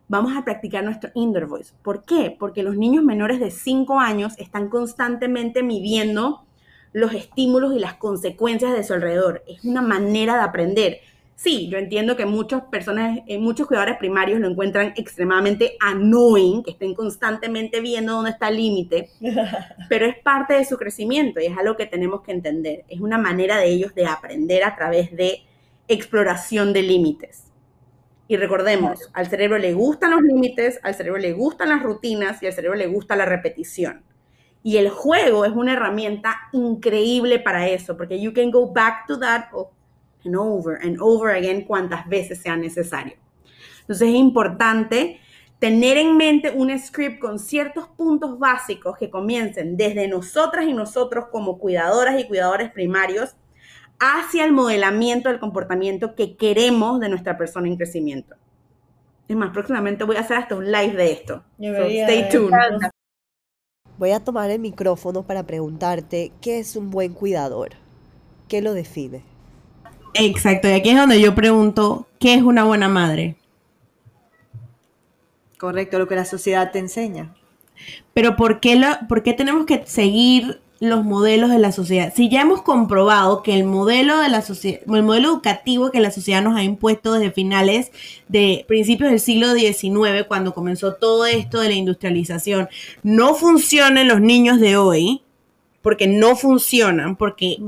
Vamos a practicar nuestro indoor voice. ¿Por qué? Porque los niños menores de 5 años están constantemente midiendo los estímulos y las consecuencias de su alrededor. Es una manera de aprender. Sí, yo entiendo que muchas personas, eh, muchos cuidadores primarios lo encuentran extremadamente annoying, que estén constantemente viendo dónde está el límite, *laughs* pero es parte de su crecimiento y es algo que tenemos que entender. Es una manera de ellos de aprender a través de exploración de límites. Y recordemos, al cerebro le gustan los límites, al cerebro le gustan las rutinas y al cerebro le gusta la repetición. Y el juego es una herramienta increíble para eso, porque you can go back to that and over and over again cuantas veces sea necesario. Entonces es importante tener en mente un script con ciertos puntos básicos que comiencen desde nosotras y nosotros como cuidadoras y cuidadores primarios hacia el modelamiento del comportamiento que queremos de nuestra persona en crecimiento. Es más, próximamente voy a hacer hasta un live de esto. stay tuned. Voy a tomar el micrófono para preguntarte, ¿qué es un buen cuidador? ¿Qué lo define? Exacto, y aquí es donde yo pregunto, ¿qué es una buena madre? Correcto, lo que la sociedad te enseña. Pero ¿por qué, ¿por qué tenemos que seguir los modelos de la sociedad? Si ya hemos comprobado que el modelo de la sociedad, el modelo educativo que la sociedad nos ha impuesto desde finales de principios del siglo XIX, cuando comenzó todo esto de la industrialización, no funciona en los niños de hoy, porque no funcionan, porque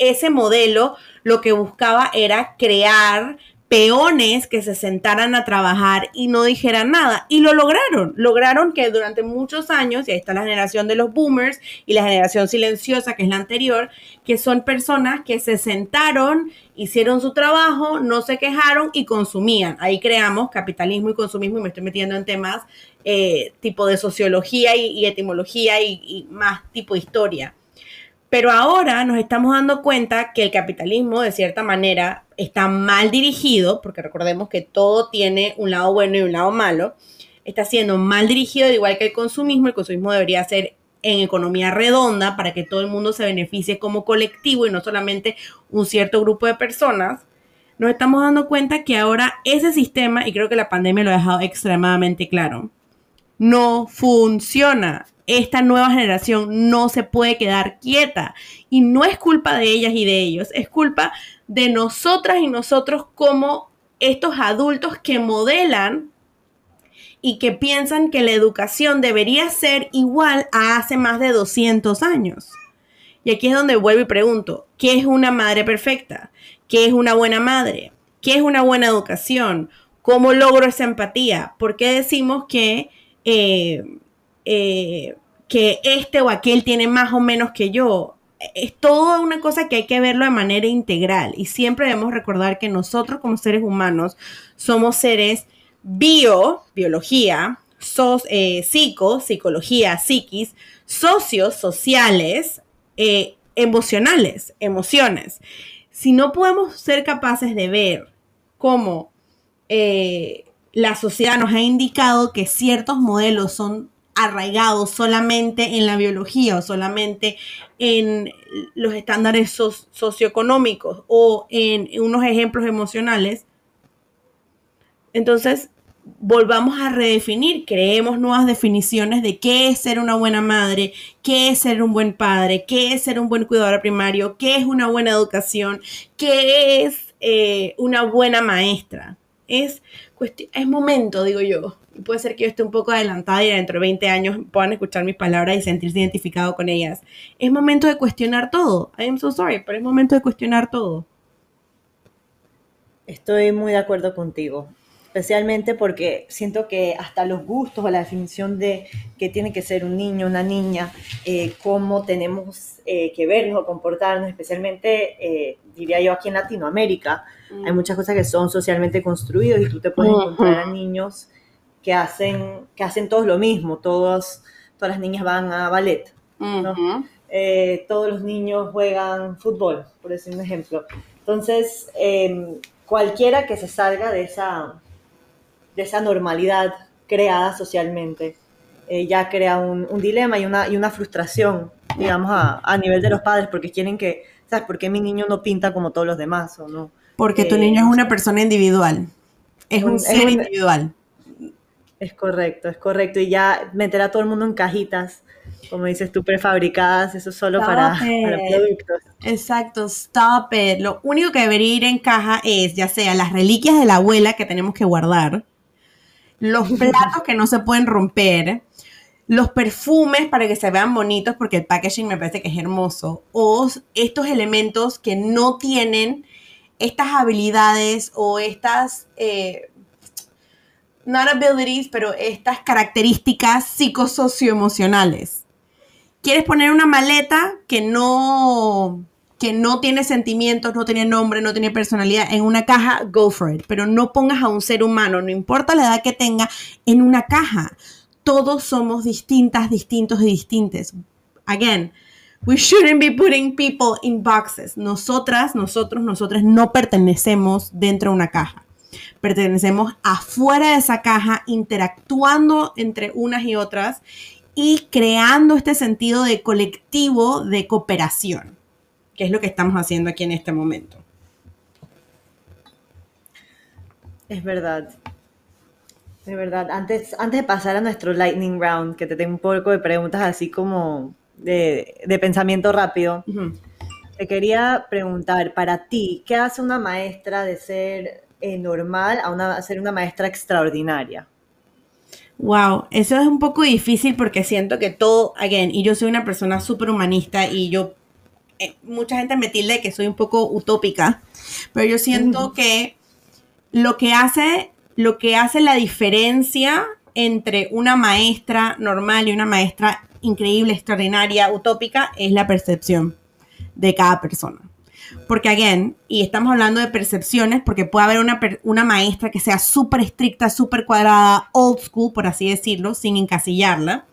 ese modelo lo que buscaba era crear peones que se sentaran a trabajar y no dijeran nada. Y lo lograron. Lograron que durante muchos años, y ahí está la generación de los boomers y la generación silenciosa, que es la anterior, que son personas que se sentaron, hicieron su trabajo, no se quejaron y consumían. Ahí creamos capitalismo y consumismo y me estoy metiendo en temas eh, tipo de sociología y, etimología y, y más tipo historia. Pero ahora nos estamos dando cuenta que el capitalismo, de cierta manera, está mal dirigido, porque recordemos que todo tiene un lado bueno y un lado malo, está siendo mal dirigido, igual que el consumismo. El consumismo debería ser en economía redonda para que todo el mundo se beneficie como colectivo y no solamente un cierto grupo de personas. Nos estamos dando cuenta que ahora ese sistema, y creo que la pandemia lo ha dejado extremadamente claro, no funciona esta nueva generación no se puede quedar quieta. Y no es culpa de ellas y de ellos, es culpa de nosotras y nosotros como estos adultos que modelan y que piensan que la educación debería ser igual a hace más de 200 años. Y aquí es donde vuelvo y pregunto, ¿qué es una madre perfecta? ¿Qué es una buena madre? ¿Qué es una buena educación? ¿Cómo logro esa empatía? ¿Por qué decimos que eh, eh, que este o aquel tiene más o menos que yo. Es toda una cosa que hay que verlo de manera integral y siempre debemos recordar que nosotros como seres humanos somos seres bio, biología, eh, psico, psicología, psiquis, socios, sociales, eh, emocionales, emociones. Si no podemos ser capaces de ver cómo la sociedad nos ha indicado que ciertos modelos son arraigados solamente en la biología o solamente en los estándares socioeconómicos o en unos ejemplos emocionales, entonces volvamos a redefinir, creemos nuevas definiciones de qué es ser una buena madre, qué es ser un buen padre, qué es ser un buen cuidador primario, qué es una buena educación, qué es eh, una buena maestra. Es, es momento, digo yo, puede ser que yo esté un poco adelantada y dentro de 20 años puedan escuchar mis palabras y sentirse identificado con ellas. Es momento de cuestionar todo. I am so sorry, pero es momento de cuestionar todo. Estoy muy de acuerdo contigo, especialmente porque siento que hasta los gustos o la definición de qué tiene que ser un niño, una niña, eh, cómo tenemos eh, que vernos o comportarnos, especialmente, eh, diría yo, aquí en Latinoamérica, hay muchas cosas que son socialmente construidas y tú te puedes encontrar a niños que hacen, que hacen todos lo mismo, todos, todas las niñas van a ballet, eh, todos los niños juegan fútbol, por decir un ejemplo. Entonces, em, cualquiera que se salga de esa, de esa normalidad creada socialmente, eh, ya crea un, dilema y una, y una frustración, digamos, a, a, nivel de los padres, porque quieren que, ¿sabes? ¿Por qué mi niño no pinta como todos los demás o no? Porque tu niño es una persona individual, es un, ser individual. Es correcto, es correcto. Y ya meter a todo el mundo en cajitas, como dices tú, prefabricadas, eso solo para, productos. Exacto, stop it. Lo único que debería ir en caja es, ya sea las reliquias de la abuela que tenemos que guardar, los *laughs* platos que no se pueden romper, los perfumes para que se vean bonitos, porque el packaging me parece que es hermoso, o estos elementos que no tienen estas habilidades o estas eh, not abilities, pero estas características psicosocioemocionales. ¿Quieres poner una maleta que no, que no tiene sentimientos, no tiene nombre, no tiene personalidad en una caja? Go for it. Pero no pongas a un ser humano, no importa la edad que tenga, en una caja. Todos somos distintas, distintos y distintos. Again, we shouldn't be putting people in boxes. Nosotras, nosotros, nosotras no pertenecemos dentro de una caja pertenecemos afuera de esa caja, interactuando entre unas y otras y creando este sentido de colectivo de cooperación, que es lo que estamos haciendo aquí en este momento. Es verdad. Es verdad. Antes, antes de pasar a nuestro lightning round, que te tengo un poco de preguntas así como de, pensamiento rápido, te quería preguntar, para ti, ¿qué hace una maestra de ser eh, normal a, una, ser una maestra extraordinaria? Wow, eso es un poco difícil porque siento que todo, again, y yo soy una persona súper humanista y yo, eh, mucha gente me tilde que soy un poco utópica, pero yo siento que lo que hace, lo que hace la diferencia entre una maestra normal y una maestra increíble, extraordinaria, utópica, es la percepción de cada persona. Porque, again, y estamos hablando de percepciones, porque puede haber una, una maestra que sea súper estricta, súper cuadrada, old school, por así decirlo, sin encasillarla,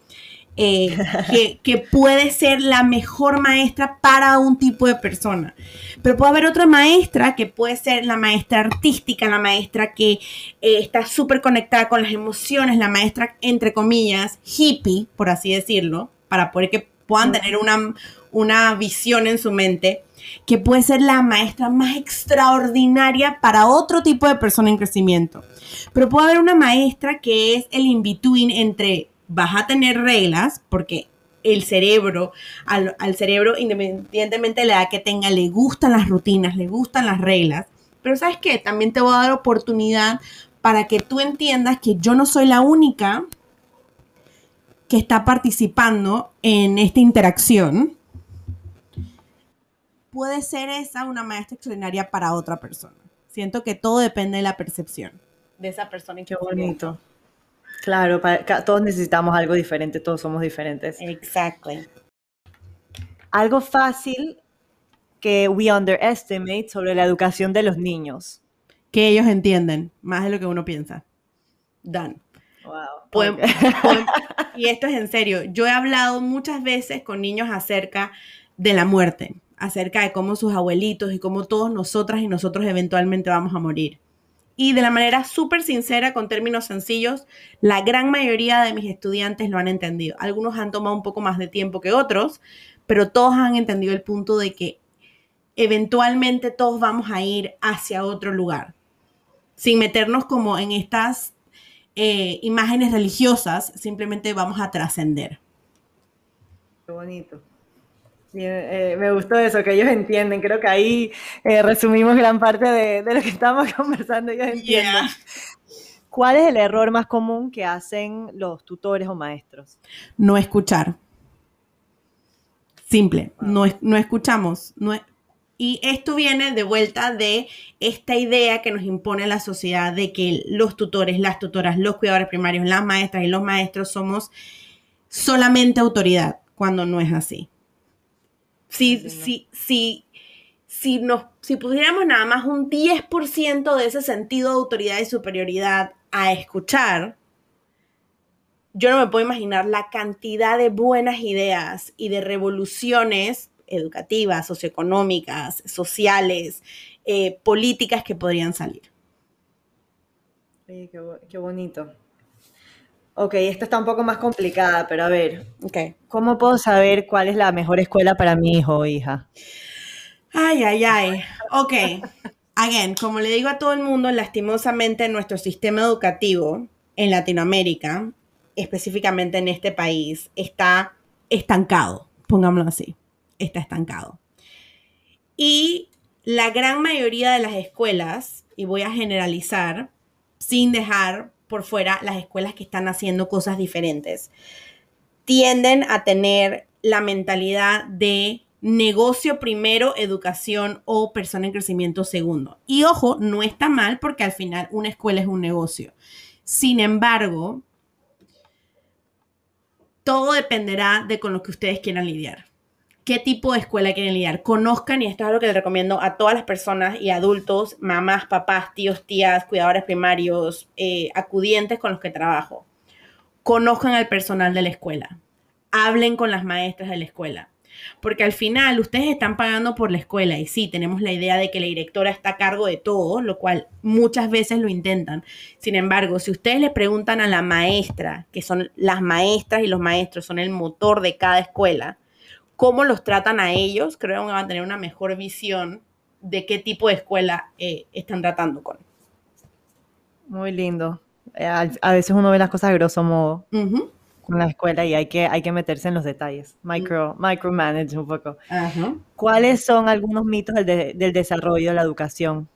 eh, *laughs* que, que, puede ser la mejor maestra para un tipo de persona. Pero puede haber otra maestra que puede ser la maestra artística, la maestra que eh, está súper conectada con las emociones, la maestra, entre comillas, hippie, por así decirlo, para poder que puedan tener una, una visión en su mente, que puede ser la maestra más extraordinaria para otro tipo de persona en crecimiento. Pero puede haber una maestra que es el in-between entre vas a tener reglas porque el cerebro, al, cerebro, independientemente de la edad que tenga, le gustan las rutinas, le gustan las reglas. Pero sabes qué, también te voy a dar oportunidad para que tú entiendas que yo no soy la única que está participando en esta interacción. Puede ser esa una maestra extraordinaria para otra persona. Siento que todo depende de la percepción de esa persona. Qué bonito. Claro, todos necesitamos algo diferente, todos somos diferentes. Exacto. Algo fácil que we underestimate sobre la educación de los niños. Que ellos entienden más de lo que uno piensa. Dan. Wow. *laughs* *laughs* y esto es en serio. Yo he hablado muchas veces con niños acerca de la muerte, acerca de cómo sus abuelitos y cómo todos nosotras y nosotros eventualmente vamos a morir y de la manera súper sincera, con términos sencillos, la gran mayoría de mis estudiantes lo han entendido. Algunos han tomado un poco más de tiempo que otros, pero todos han entendido el punto de que eventualmente todos vamos a ir hacia otro lugar, sin meternos como en estas eh, imágenes religiosas, simplemente vamos a trascender. Qué bonito. Eh, me gustó eso, que ellos entienden. Creo que ahí eh, resumimos gran parte de, lo que estamos *laughs* conversando. Ellos entienden. ¿Cuál es el error más común que hacen los tutores o maestros? No escuchar. Simple, no, no escuchamos. No y esto viene de vuelta de esta idea que nos impone la sociedad de que los tutores, las tutoras, los cuidadores primarios, las maestras y los maestros somos solamente autoridad, cuando no es así. Si, si, si, si, nos, si pudiéramos nada más un 10% de ese sentido de autoridad y superioridad a escuchar, yo no me puedo imaginar la cantidad de buenas ideas y de revoluciones educativas, socioeconómicas, sociales, eh, políticas que podrían salir. qué, qué bonito. Ok, esta está un poco más complicada, pero a ver, okay. ¿cómo puedo saber cuál es la mejor escuela para mi hijo o hija? Ay, ay, ay. Ok. Again, como le digo a todo el mundo, lastimosamente nuestro sistema educativo en Latinoamérica, específicamente en este país, está estancado, pongámoslo así, está estancado. Y la gran mayoría de las escuelas, y voy a generalizar, sin dejar por fuera las escuelas que están haciendo cosas diferentes. Tienden a tener la mentalidad de negocio primero, educación o persona en crecimiento segundo. Y ojo, no está mal porque al final una escuela es un negocio. Sin embargo, todo dependerá de con lo que ustedes quieran lidiar qué tipo de escuela quieren lidiar. Conozcan, y esto es algo que les recomiendo a todas las personas y adultos, mamás, papás, tíos, tías, cuidadores primarios, eh, acudientes con los que trabajo. Conozcan al personal de la escuela. Hablen con las maestras de la escuela. Porque al final ustedes están pagando por la escuela y sí, tenemos la idea de que la directora está a cargo de todo, lo cual muchas veces lo intentan. Sin embargo, si ustedes le preguntan a la maestra, que son las maestras y los maestros, son el motor de cada escuela, cómo los tratan a ellos, creo que van a tener una mejor visión de qué tipo de escuela eh, están tratando con. Muy lindo. Eh, a, veces uno ve las cosas de grosso modo con la escuela y hay que, hay que meterse en los detalles, micro, micromanage un poco. ¿Cuáles son algunos mitos del, desarrollo de la educación?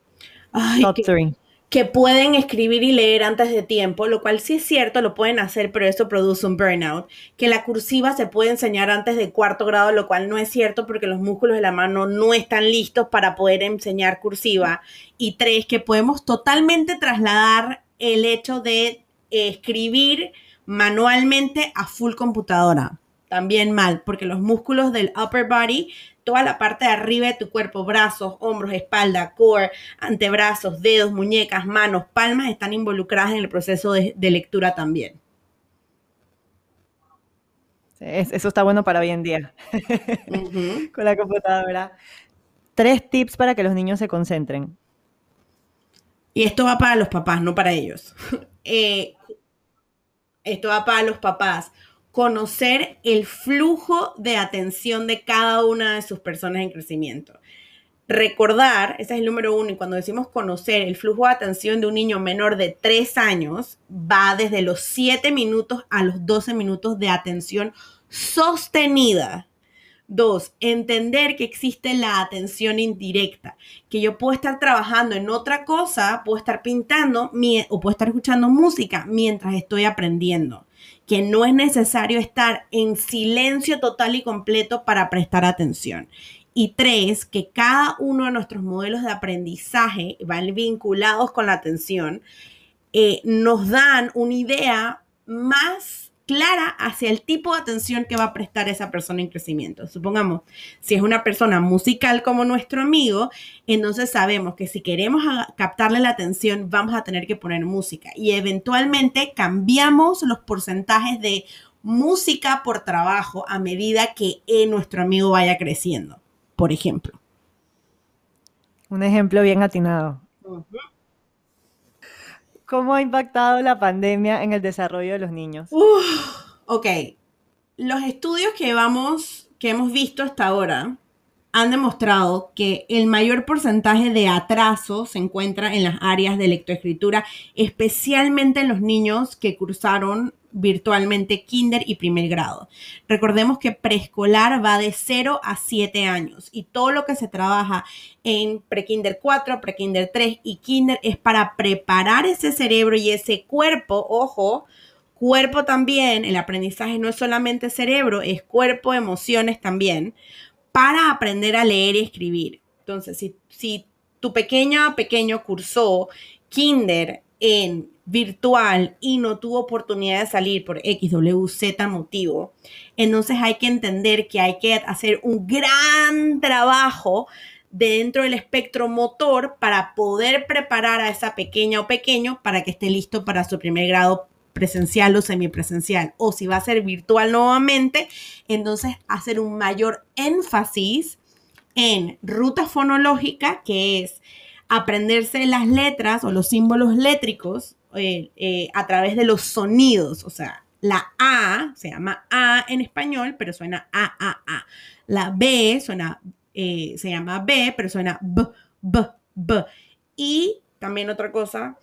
Top three. Que pueden escribir y leer antes de tiempo, lo cual sí es cierto, lo pueden hacer, pero eso produce un burnout. Que la cursiva se puede enseñar antes de cuarto grado, lo cual no es cierto porque los músculos de la mano no están listos para poder enseñar cursiva. Y tres, que podemos totalmente trasladar el hecho de escribir manualmente a full computadora. También mal, porque los músculos del upper body toda la parte de arriba de tu cuerpo, brazos, hombros, espalda, core, antebrazos, dedos, muñecas, manos, palmas, están involucradas en el proceso de, lectura también. eso está bueno para hoy en día, *laughs* con la computadora. Tres tips para que los niños se concentren. Y esto va para los papás, no para ellos. *laughs* Eh, esto va para los papás conocer el flujo de atención de cada una de sus personas en crecimiento. Recordar, ese es el número uno, y cuando decimos conocer el flujo de atención de un niño menor de tres años, va desde los 7 minutos a los 12 minutos de atención sostenida. Dos, entender que existe la atención indirecta, que yo puedo estar trabajando en otra cosa, puedo estar pintando o puedo estar escuchando música mientras estoy aprendiendo que no es necesario estar en silencio total y completo para prestar atención. Y tres, que cada uno de nuestros modelos de aprendizaje van vinculados con la atención, eh, nos dan una idea más clara hacia el tipo de atención que va a prestar esa persona en crecimiento. Supongamos, si es una persona musical como nuestro amigo, entonces sabemos que si queremos captarle la atención, vamos a tener que poner música y eventualmente cambiamos los porcentajes de música por trabajo a medida que nuestro amigo vaya creciendo, por ejemplo. Un ejemplo bien atinado. ¿Cómo ha impactado la pandemia en el desarrollo de los niños? ok, los estudios que, vamos, que hemos visto hasta ahora han demostrado que el mayor porcentaje de atraso se encuentra en las áreas de lectoescritura, especialmente en los niños que cursaron virtualmente kinder y primer grado. Recordemos que preescolar va de 0 a 7 años y todo lo que se trabaja en prekinder 4, prekinder 3 y kinder es para preparar ese cerebro y ese cuerpo, ojo, cuerpo también, el aprendizaje no es solamente cerebro, es cuerpo, emociones también, para aprender a leer y escribir. Entonces, si, si tu pequeña pequeño cursó kinder en virtual y no tuvo oportunidad de salir por X, W, Z motivo, entonces hay que entender que hay que hacer un gran trabajo dentro del espectro motor para poder preparar a esa pequeña o pequeño para que esté listo para su primer grado presencial o semipresencial. O si va a ser virtual nuevamente, entonces hacer un mayor énfasis en ruta fonológica, que es aprenderse las letras o los símbolos létricos eh, eh, a través de los sonidos. O sea, la A se llama A en español, pero suena A, A, A. La B suena, eh, se llama B, pero suena B, B, B. Y también otra cosa,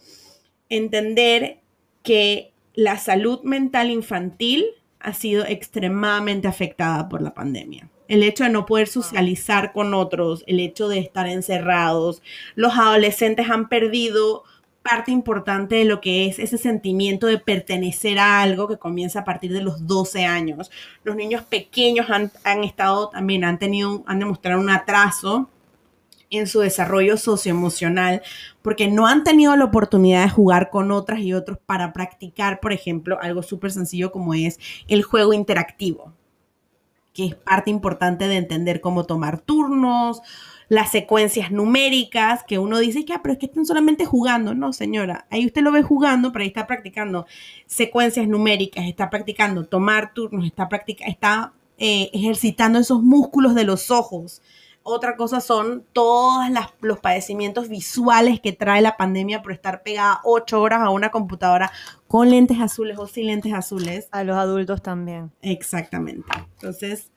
entender que la salud mental infantil ha sido extremadamente afectada por la pandemia el hecho de no poder socializar con otros, el hecho de estar encerrados. Los adolescentes han perdido parte importante de lo que es ese sentimiento de pertenecer a algo que comienza a partir de los 12 años. Los niños pequeños han, estado también, han tenido, han demostrado un atraso en su desarrollo socioemocional porque no han tenido la oportunidad de jugar con otras y otros para practicar, por ejemplo, algo súper sencillo como es el juego interactivo que es parte importante de entender cómo tomar turnos, las secuencias numéricas, que uno dice que, ah, pero es que están solamente jugando. No, señora, ahí usted lo ve jugando, pero ahí está practicando secuencias numéricas, está practicando tomar turnos, está, practicando, está eh, ejercitando esos músculos de los ojos, otra cosa son todos los padecimientos visuales que trae la pandemia por estar pegada ocho horas a una computadora con lentes azules o sin lentes azules. A los adultos también. Exactamente. Entonces,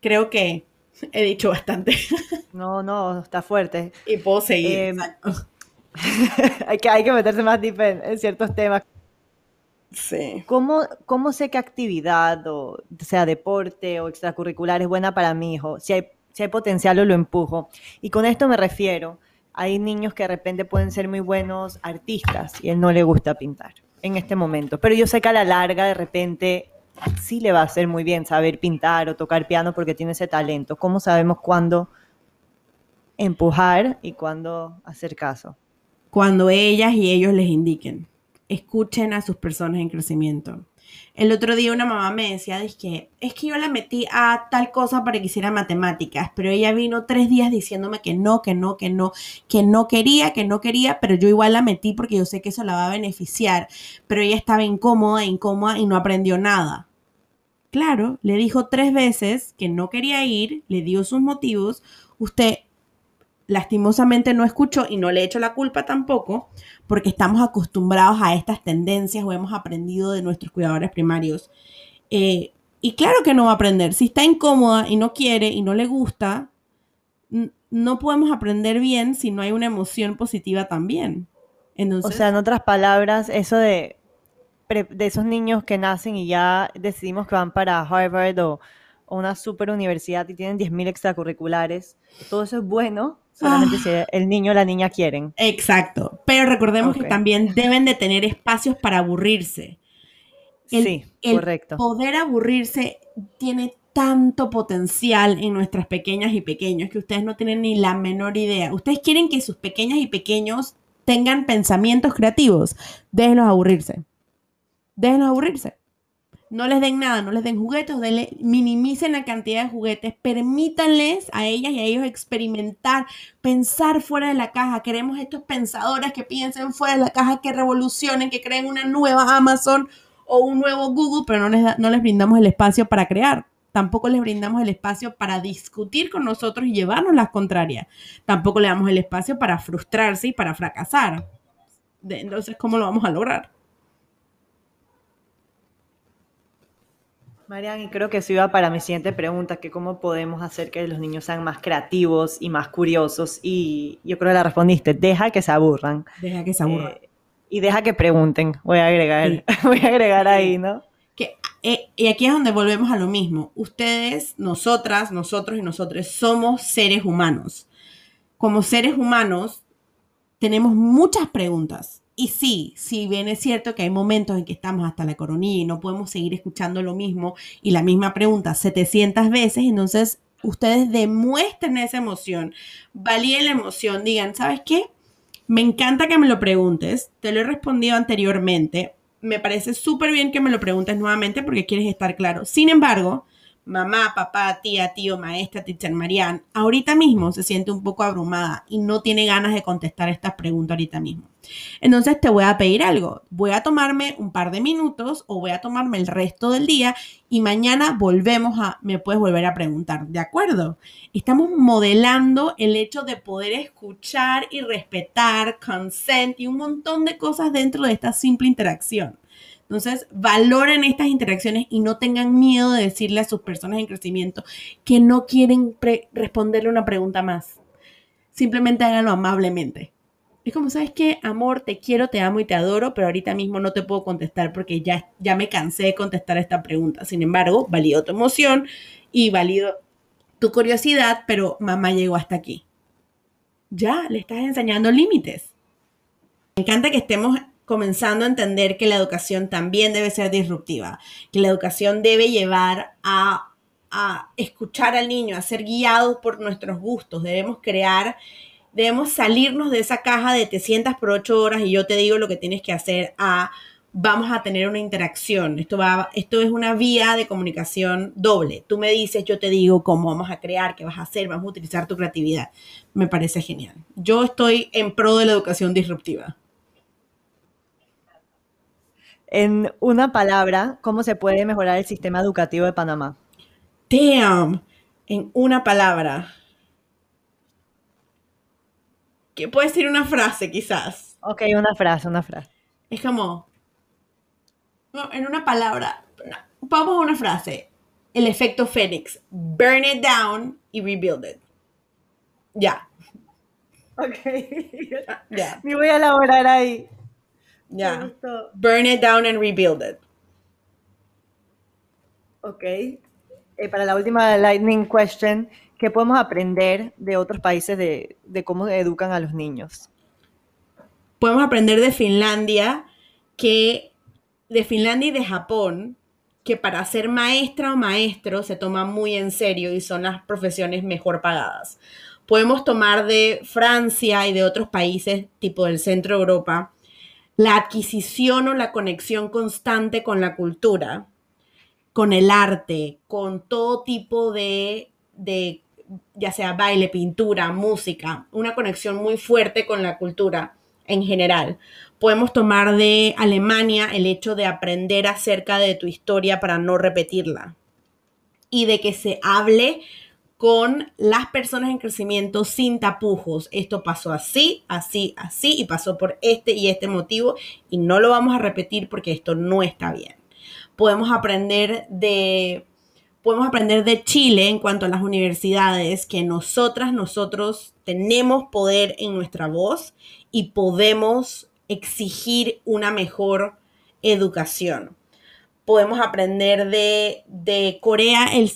creo que he dicho bastante. *laughs* No, no, está fuerte. Y puedo seguir. Em, *laughs* hay, que, hay que meterse más deep en, ciertos temas. Sí. ¿Cómo, ¿Cómo, sé qué actividad, o sea deporte o extracurricular, es buena para mi hijo? Si hay si hay potencial o lo empujo. Y con esto me refiero hay niños que de repente pueden ser muy buenos artistas y él no le gusta pintar en este momento. Pero yo sé que a la larga de repente sí le va a hacer muy bien saber pintar o tocar piano porque tiene ese talento. ¿Cómo sabemos cuándo empujar y cuándo hacer caso? Cuando ellas y ellos les indiquen. Escuchen a sus personas en crecimiento. El otro día una mamá me decía, que, es que yo la metí a tal cosa para que hiciera matemáticas, pero ella vino tres días diciéndome que no, que no, que no, que no quería, que no quería, pero yo igual la metí porque yo sé que eso la va a beneficiar, pero ella estaba incómoda, incómoda y no aprendió nada. Claro, le dijo tres veces que no quería ir, le dio sus motivos, usted lastimosamente no escuchó y no le echo la culpa tampoco, porque estamos acostumbrados a estas tendencias o hemos aprendido de nuestros cuidadores primarios. Eh, y claro que no va a aprender. Si está incómoda y no quiere y no le gusta, no podemos aprender bien si no hay una emoción positiva también. o sea, en otras palabras, eso de, de esos niños que nacen y ya decidimos que van para Harvard o, o una super universidad y tienen 10.000 extracurriculares, todo eso es bueno, solamente ah. si el niño o la niña quieren. Exacto, pero recordemos que también deben de tener espacios para aburrirse. sí, correcto. Poder aburrirse tiene tanto potencial en nuestras pequeñas y pequeños que ustedes no tienen ni la menor idea. Ustedes quieren que sus pequeñas y pequeños tengan pensamientos creativos. Déjenlos aburrirse. Déjenlos aburrirse no les den nada, no les den juguetes, minimicen la cantidad de juguetes, permítanles a ellas y a ellos experimentar, pensar fuera de la caja. Queremos estos pensadores que piensen fuera de la caja, que revolucionen, que creen una nueva Amazon o un nuevo Google, pero no les, no les brindamos el espacio para crear. Tampoco les brindamos el espacio para discutir con nosotros y llevarnos las contrarias. Tampoco le damos el espacio para frustrarse y para fracasar. Entonces, ¿cómo lo vamos a lograr? Marian, y creo que eso iba para mi siguiente pregunta, que cómo podemos hacer que los niños sean más creativos y más curiosos. Y yo creo que la respondiste, deja que se aburran. Deja que se aburran. Eh, y deja que pregunten, voy a agregar, *laughs* voy a agregar ahí, ¿no? Que, eh, y aquí es donde volvemos a lo mismo. Ustedes, nosotras, nosotros y nosotros somos seres humanos. Como seres humanos tenemos muchas preguntas y sí, si bien es cierto que hay momentos en que estamos hasta la coronilla y no podemos seguir escuchando lo mismo y la misma pregunta 700 veces, entonces ustedes demuestren esa emoción, valíen la emoción, digan, ¿sabes qué? Me encanta que me lo preguntes, te lo he respondido anteriormente, me parece súper bien que me lo preguntes nuevamente porque quieres estar claro. Sin embargo, mamá, papá, tía, tío, maestra, teacher Marianne, ahorita mismo se siente un poco abrumada y no tiene ganas de contestar estas preguntas ahorita mismo. Entonces te voy a pedir algo. Voy a tomarme un par de minutos o voy a tomarme el resto del día y mañana volvemos a, me puedes volver a preguntar, ¿de acuerdo? Estamos modelando el hecho de poder escuchar y respetar, consent y un montón de cosas dentro de esta simple interacción. Entonces, valoren estas interacciones y no tengan miedo de decirle a sus personas en crecimiento que no quieren responderle una pregunta más. Simplemente háganlo amablemente. Es como, ¿sabes qué? Amor, te quiero, te amo y te adoro, pero ahorita mismo no te puedo contestar porque ya, ya me cansé de contestar esta pregunta. Sin embargo, valido tu emoción y valido tu curiosidad, pero mamá llegó hasta aquí. Ya, le estás enseñando límites. Me encanta que estemos comenzando a entender que la educación también debe ser disruptiva, que la educación debe llevar a, a escuchar al niño, a ser guiados por nuestros gustos. Debemos crear debemos salirnos de esa caja de te sientas por ocho horas y yo te digo lo que tienes que hacer a vamos a tener una interacción. Esto, va, esto es una vía de comunicación doble. Tú me dices, yo te digo cómo vamos a crear, qué vas a hacer, vamos a utilizar tu creatividad. Me parece genial. Yo estoy en pro de la educación disruptiva. En una palabra, ¿cómo se puede mejorar el sistema educativo de Panamá? Damn, en una palabra que puede ser una frase quizás. Ok, una frase, una frase. Es como, no, en una palabra, vamos a una frase. El efecto Fénix. Burn it down y rebuild it. Ya. Ok. Ya. *laughs* Me voy a elaborar ahí. Ya. Burn it down and rebuild it. Ok. Eh, para la última lightning question, ¿qué podemos aprender de otros países de, de cómo educan a los niños? Podemos aprender de Finlandia, que de Finlandia y de Japón, que para ser maestra o maestro se toma muy en serio y son las profesiones mejor pagadas. Podemos tomar de Francia y de otros países tipo del centro de Europa la adquisición o la conexión constante con la cultura, con el arte, con todo tipo de, de ya sea baile, pintura, música, una conexión muy fuerte con la cultura en general. Podemos tomar de Alemania el hecho de aprender acerca de tu historia para no repetirla y de que se hable con las personas en crecimiento sin tapujos. Esto pasó así, así, así y pasó por este y este motivo y no lo vamos a repetir porque esto no está bien. Podemos aprender de podemos aprender de Chile en cuanto a las universidades que nosotras, nosotros tenemos poder en nuestra voz y podemos exigir una mejor educación. Podemos aprender de, Corea el,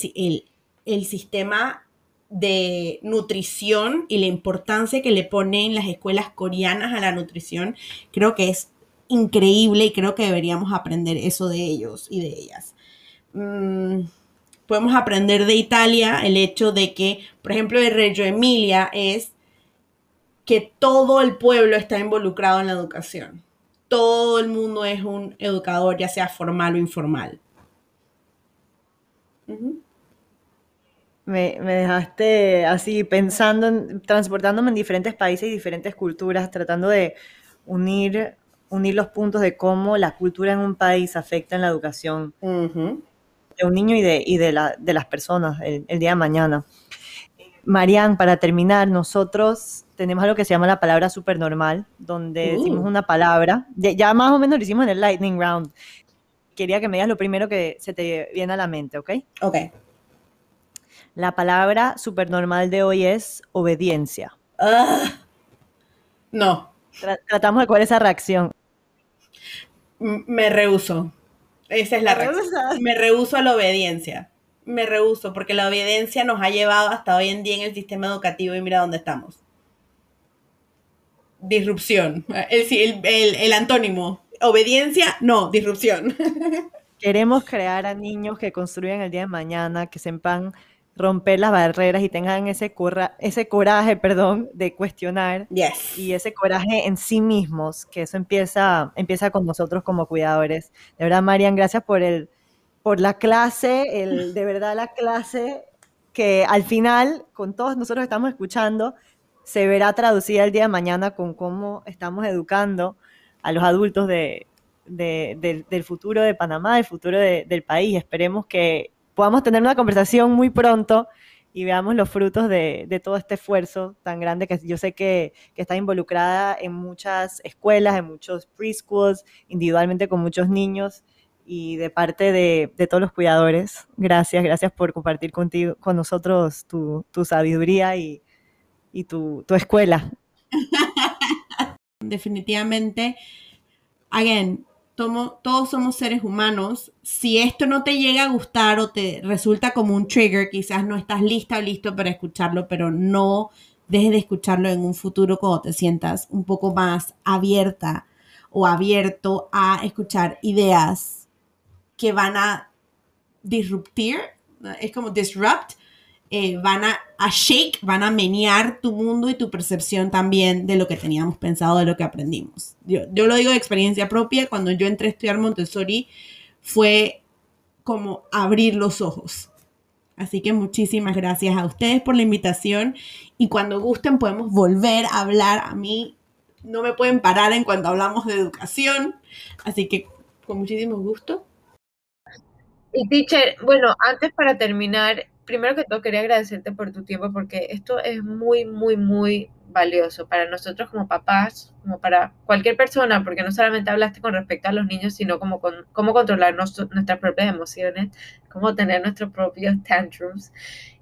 el, sistema de nutrición y la importancia que le ponen las escuelas coreanas a la nutrición. Creo que es increíble y creo que deberíamos aprender eso de ellos y de ellas. Mm, podemos aprender de Italia el hecho de que, por ejemplo, de Reggio Emilia es que todo el pueblo está involucrado en la educación. Todo el mundo es un educador, ya sea formal o informal. me, dejaste así pensando, transportándome en diferentes países y diferentes culturas, tratando de unir, unir los puntos de cómo la cultura en un país afecta en la educación de un niño y de, y de, la, de las personas el, día de mañana. Marian, para terminar, nosotros tenemos algo que se llama la palabra supernormal, donde decimos uh. una palabra, ya, más o menos lo hicimos en el lightning round. Quería que me digas lo primero que se te viene a la mente, ¿ok? Ok. La palabra supernormal de hoy es obediencia. Ah. no. tratamos de cuál es esa reacción. me rehuso. Esa es la reacción. Me rehuso a la obediencia. Me rehuso porque la obediencia nos ha llevado hasta hoy en día en el sistema educativo y mira dónde estamos. Disrupción. El, el antónimo. Obediencia, no, disrupción. *laughs* Queremos crear a niños que construyan el día de mañana, que sepan romper las barreras y tengan ese, ese coraje, *laughs* perdón, de cuestionar y ese coraje en sí mismos, que eso empieza, empieza con nosotros como cuidadores. De verdad, Marian, gracias por, el, por la clase, el, *laughs* de verdad la clase que al final, con todos nosotros estamos escuchando, se verá traducida el día de mañana con cómo estamos educando a los adultos de, del, futuro de Panamá, del futuro del país. Esperemos que podamos tener una conversación muy pronto y veamos los frutos de, todo este esfuerzo tan grande que yo sé que, está involucrada en muchas escuelas, en muchos preschools, individualmente con muchos niños y de parte de, todos los cuidadores. Gracias, gracias por compartir contigo, con nosotros tu, sabiduría y, tu, tu escuela. *laughs* Definitivamente, again, todos somos seres humanos. Si esto no te llega a gustar o te resulta como un trigger, quizás no estás lista o listo para escucharlo, pero no dejes de escucharlo en un futuro cuando te sientas un poco más abierta o abierto a escuchar ideas que van a disruptir, es como disrupt eh, van a, shake, van a menear tu mundo y tu percepción también de lo que teníamos pensado, de lo que aprendimos. Yo, yo lo digo de experiencia propia, cuando yo entré a estudiar Montessori fue como abrir los ojos. Así que muchísimas gracias a ustedes por la invitación y cuando gusten podemos volver a hablar. A mí no me pueden parar en cuanto hablamos de educación, así que con muchísimo gusto. Y teacher, bueno, antes para terminar, primero que todo quería agradecerte por tu tiempo porque esto es muy, muy, muy valioso para nosotros como papás, como para cualquier persona, porque no solamente hablaste con respecto a los niños, sino como con cómo controlar nuestras propias emociones, cómo tener nuestros propios tantrums.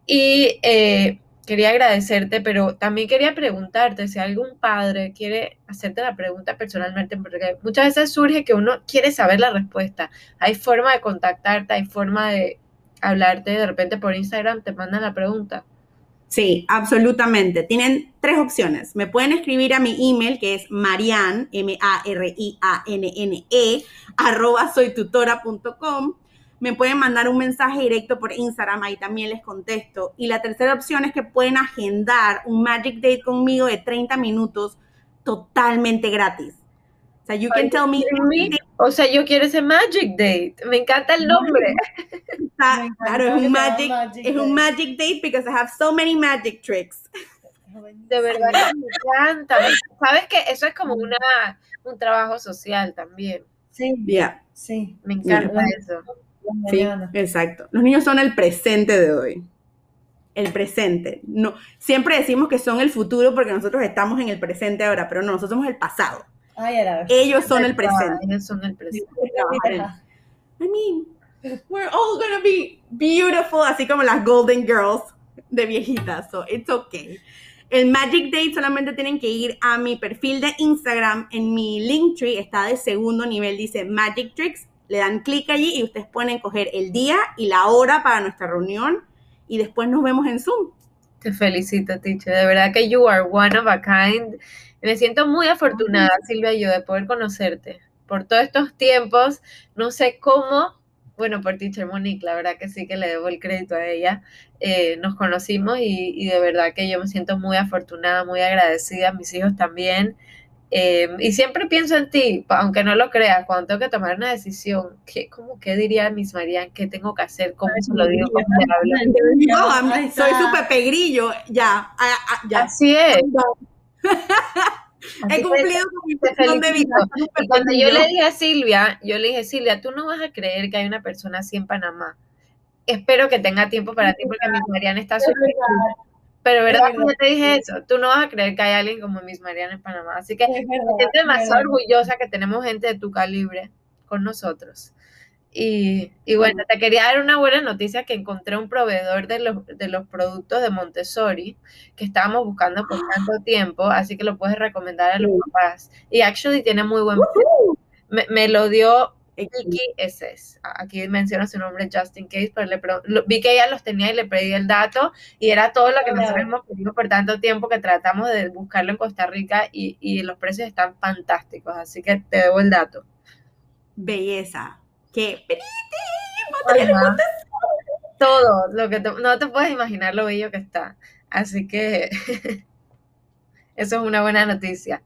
Y eh, quería agradecerte, pero también quería preguntarte si algún padre quiere hacerte la pregunta personalmente, porque muchas veces surge que uno quiere saber la respuesta. Hay forma de contactarte, hay forma de hablarte de repente por Instagram, te mandan la pregunta. Sí, absolutamente. Tienen tres opciones. Me pueden escribir a mi email, que es marian, M-A-R-I-A-N-N-E, arroba soytutora.com. Me pueden mandar un mensaje directo por Instagram, ahí también les contesto. Y la tercera opción es que pueden agendar un Magic Date conmigo de 30 minutos totalmente gratis. O sea, you can tell me. O sea, yo quiero ese Magic Date. Me encanta el nombre. *laughs* claro, es un magic, es un magic date because I have so many magic tricks. De verdad que me encanta. Sabes que eso es como una, un trabajo social también. Sí, yeah. sí. Me encanta eso. Sí, exacto. Los niños son el presente de hoy. El presente. No, siempre decimos que son el futuro porque nosotros estamos en el presente ahora, pero no, nosotros somos el pasado. Ellos son el presente. Ellos son el presente. I mean, we're all gonna be beautiful, así como las Golden Girls de viejitas, so it's okay. El Magic Date solamente tienen que ir a mi perfil de Instagram. En mi Linktree está de segundo nivel, dice Magic Tricks. Le dan clic allí y ustedes pueden coger el día y la hora para nuestra reunión y después nos vemos en Zoom. Te felicito, teacher. De verdad que you are one of a kind. Me siento muy afortunada, Silvia, yo de poder conocerte. Por todos estos tiempos, no sé cómo, bueno, por Teacher Monique, la verdad que sí que le debo el crédito a ella. Eh, nos conocimos y, y, de verdad que yo me siento muy afortunada, muy agradecida, mis hijos también. Eh, y siempre pienso en ti, aunque no lo creas, cuando tengo que tomar una decisión, ¿qué, como, ¿qué diría Miss Marian? ¿Qué tengo que hacer? ¿Cómo se lo digo? ¿Cómo le hablo? No, soy su Pepe Grillo, ya, ya. Así es. He cumplido con mi función de vida. Y cuando yo le dije a Silvia, yo le dije, Silvia, tú no vas a creer que hay una persona así en Panamá. Espero que tenga tiempo para ti porque Miss Mariana está súper pero verdad que te dije eso, tú no vas a creer que hay alguien como Miss Mariana en Panamá. Así que me siento demasiado orgullosa que tenemos gente de tu calibre con nosotros. Y, y, bueno, te quería dar una buena noticia que encontré un proveedor de los, de los productos de Montessori que estábamos buscando por tanto tiempo, así que lo puedes recomendar a los papás. Y actually tiene muy buen me, me, lo dio Vicky SS. Aquí menciona su nombre Justin Case, pero le vi que ella los tenía y le pedí el dato y era todo lo que nosotros hemos pedido por tanto tiempo que tratamos de buscarlo en Costa Rica y, y los precios están fantásticos, así que te debo el dato. Belleza. Qué todo lo que no te puedes imaginar lo bello que está. Así que *laughs* eso es una buena noticia.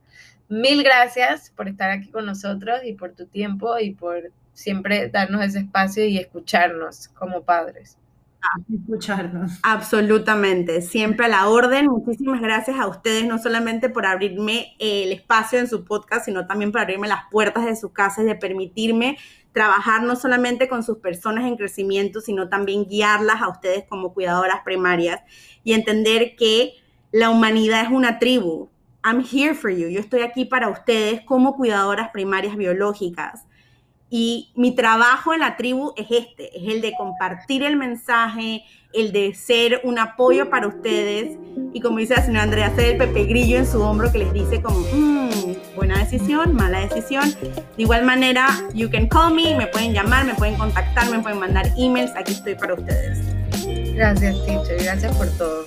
Mil gracias por estar aquí con nosotros y por tu tiempo y por siempre darnos ese espacio y escucharnos como padres. escucharnos. Absolutamente, siempre a la orden. Muchísimas gracias a ustedes, no solamente por abrirme el espacio en su podcast, sino también por abrirme las puertas de su casa y de permitirme trabajar no solamente con sus personas en crecimiento, sino también guiarlas a ustedes como cuidadoras primarias y entender que la humanidad es una tribu, I'm here for you. Yo estoy aquí para ustedes como cuidadoras primarias biológicas. Y mi trabajo en la tribu es este, es el de compartir el mensaje, el de ser un apoyo para ustedes. Y como dice la señora Andrea, ser el pepe grillo en su hombro que les dice como, mm, buena decisión, mala decisión. De igual manera, you can call me, me pueden llamar, me pueden contactar, me pueden mandar emails. Aquí estoy para ustedes. Gracias, teacher. Gracias por todo.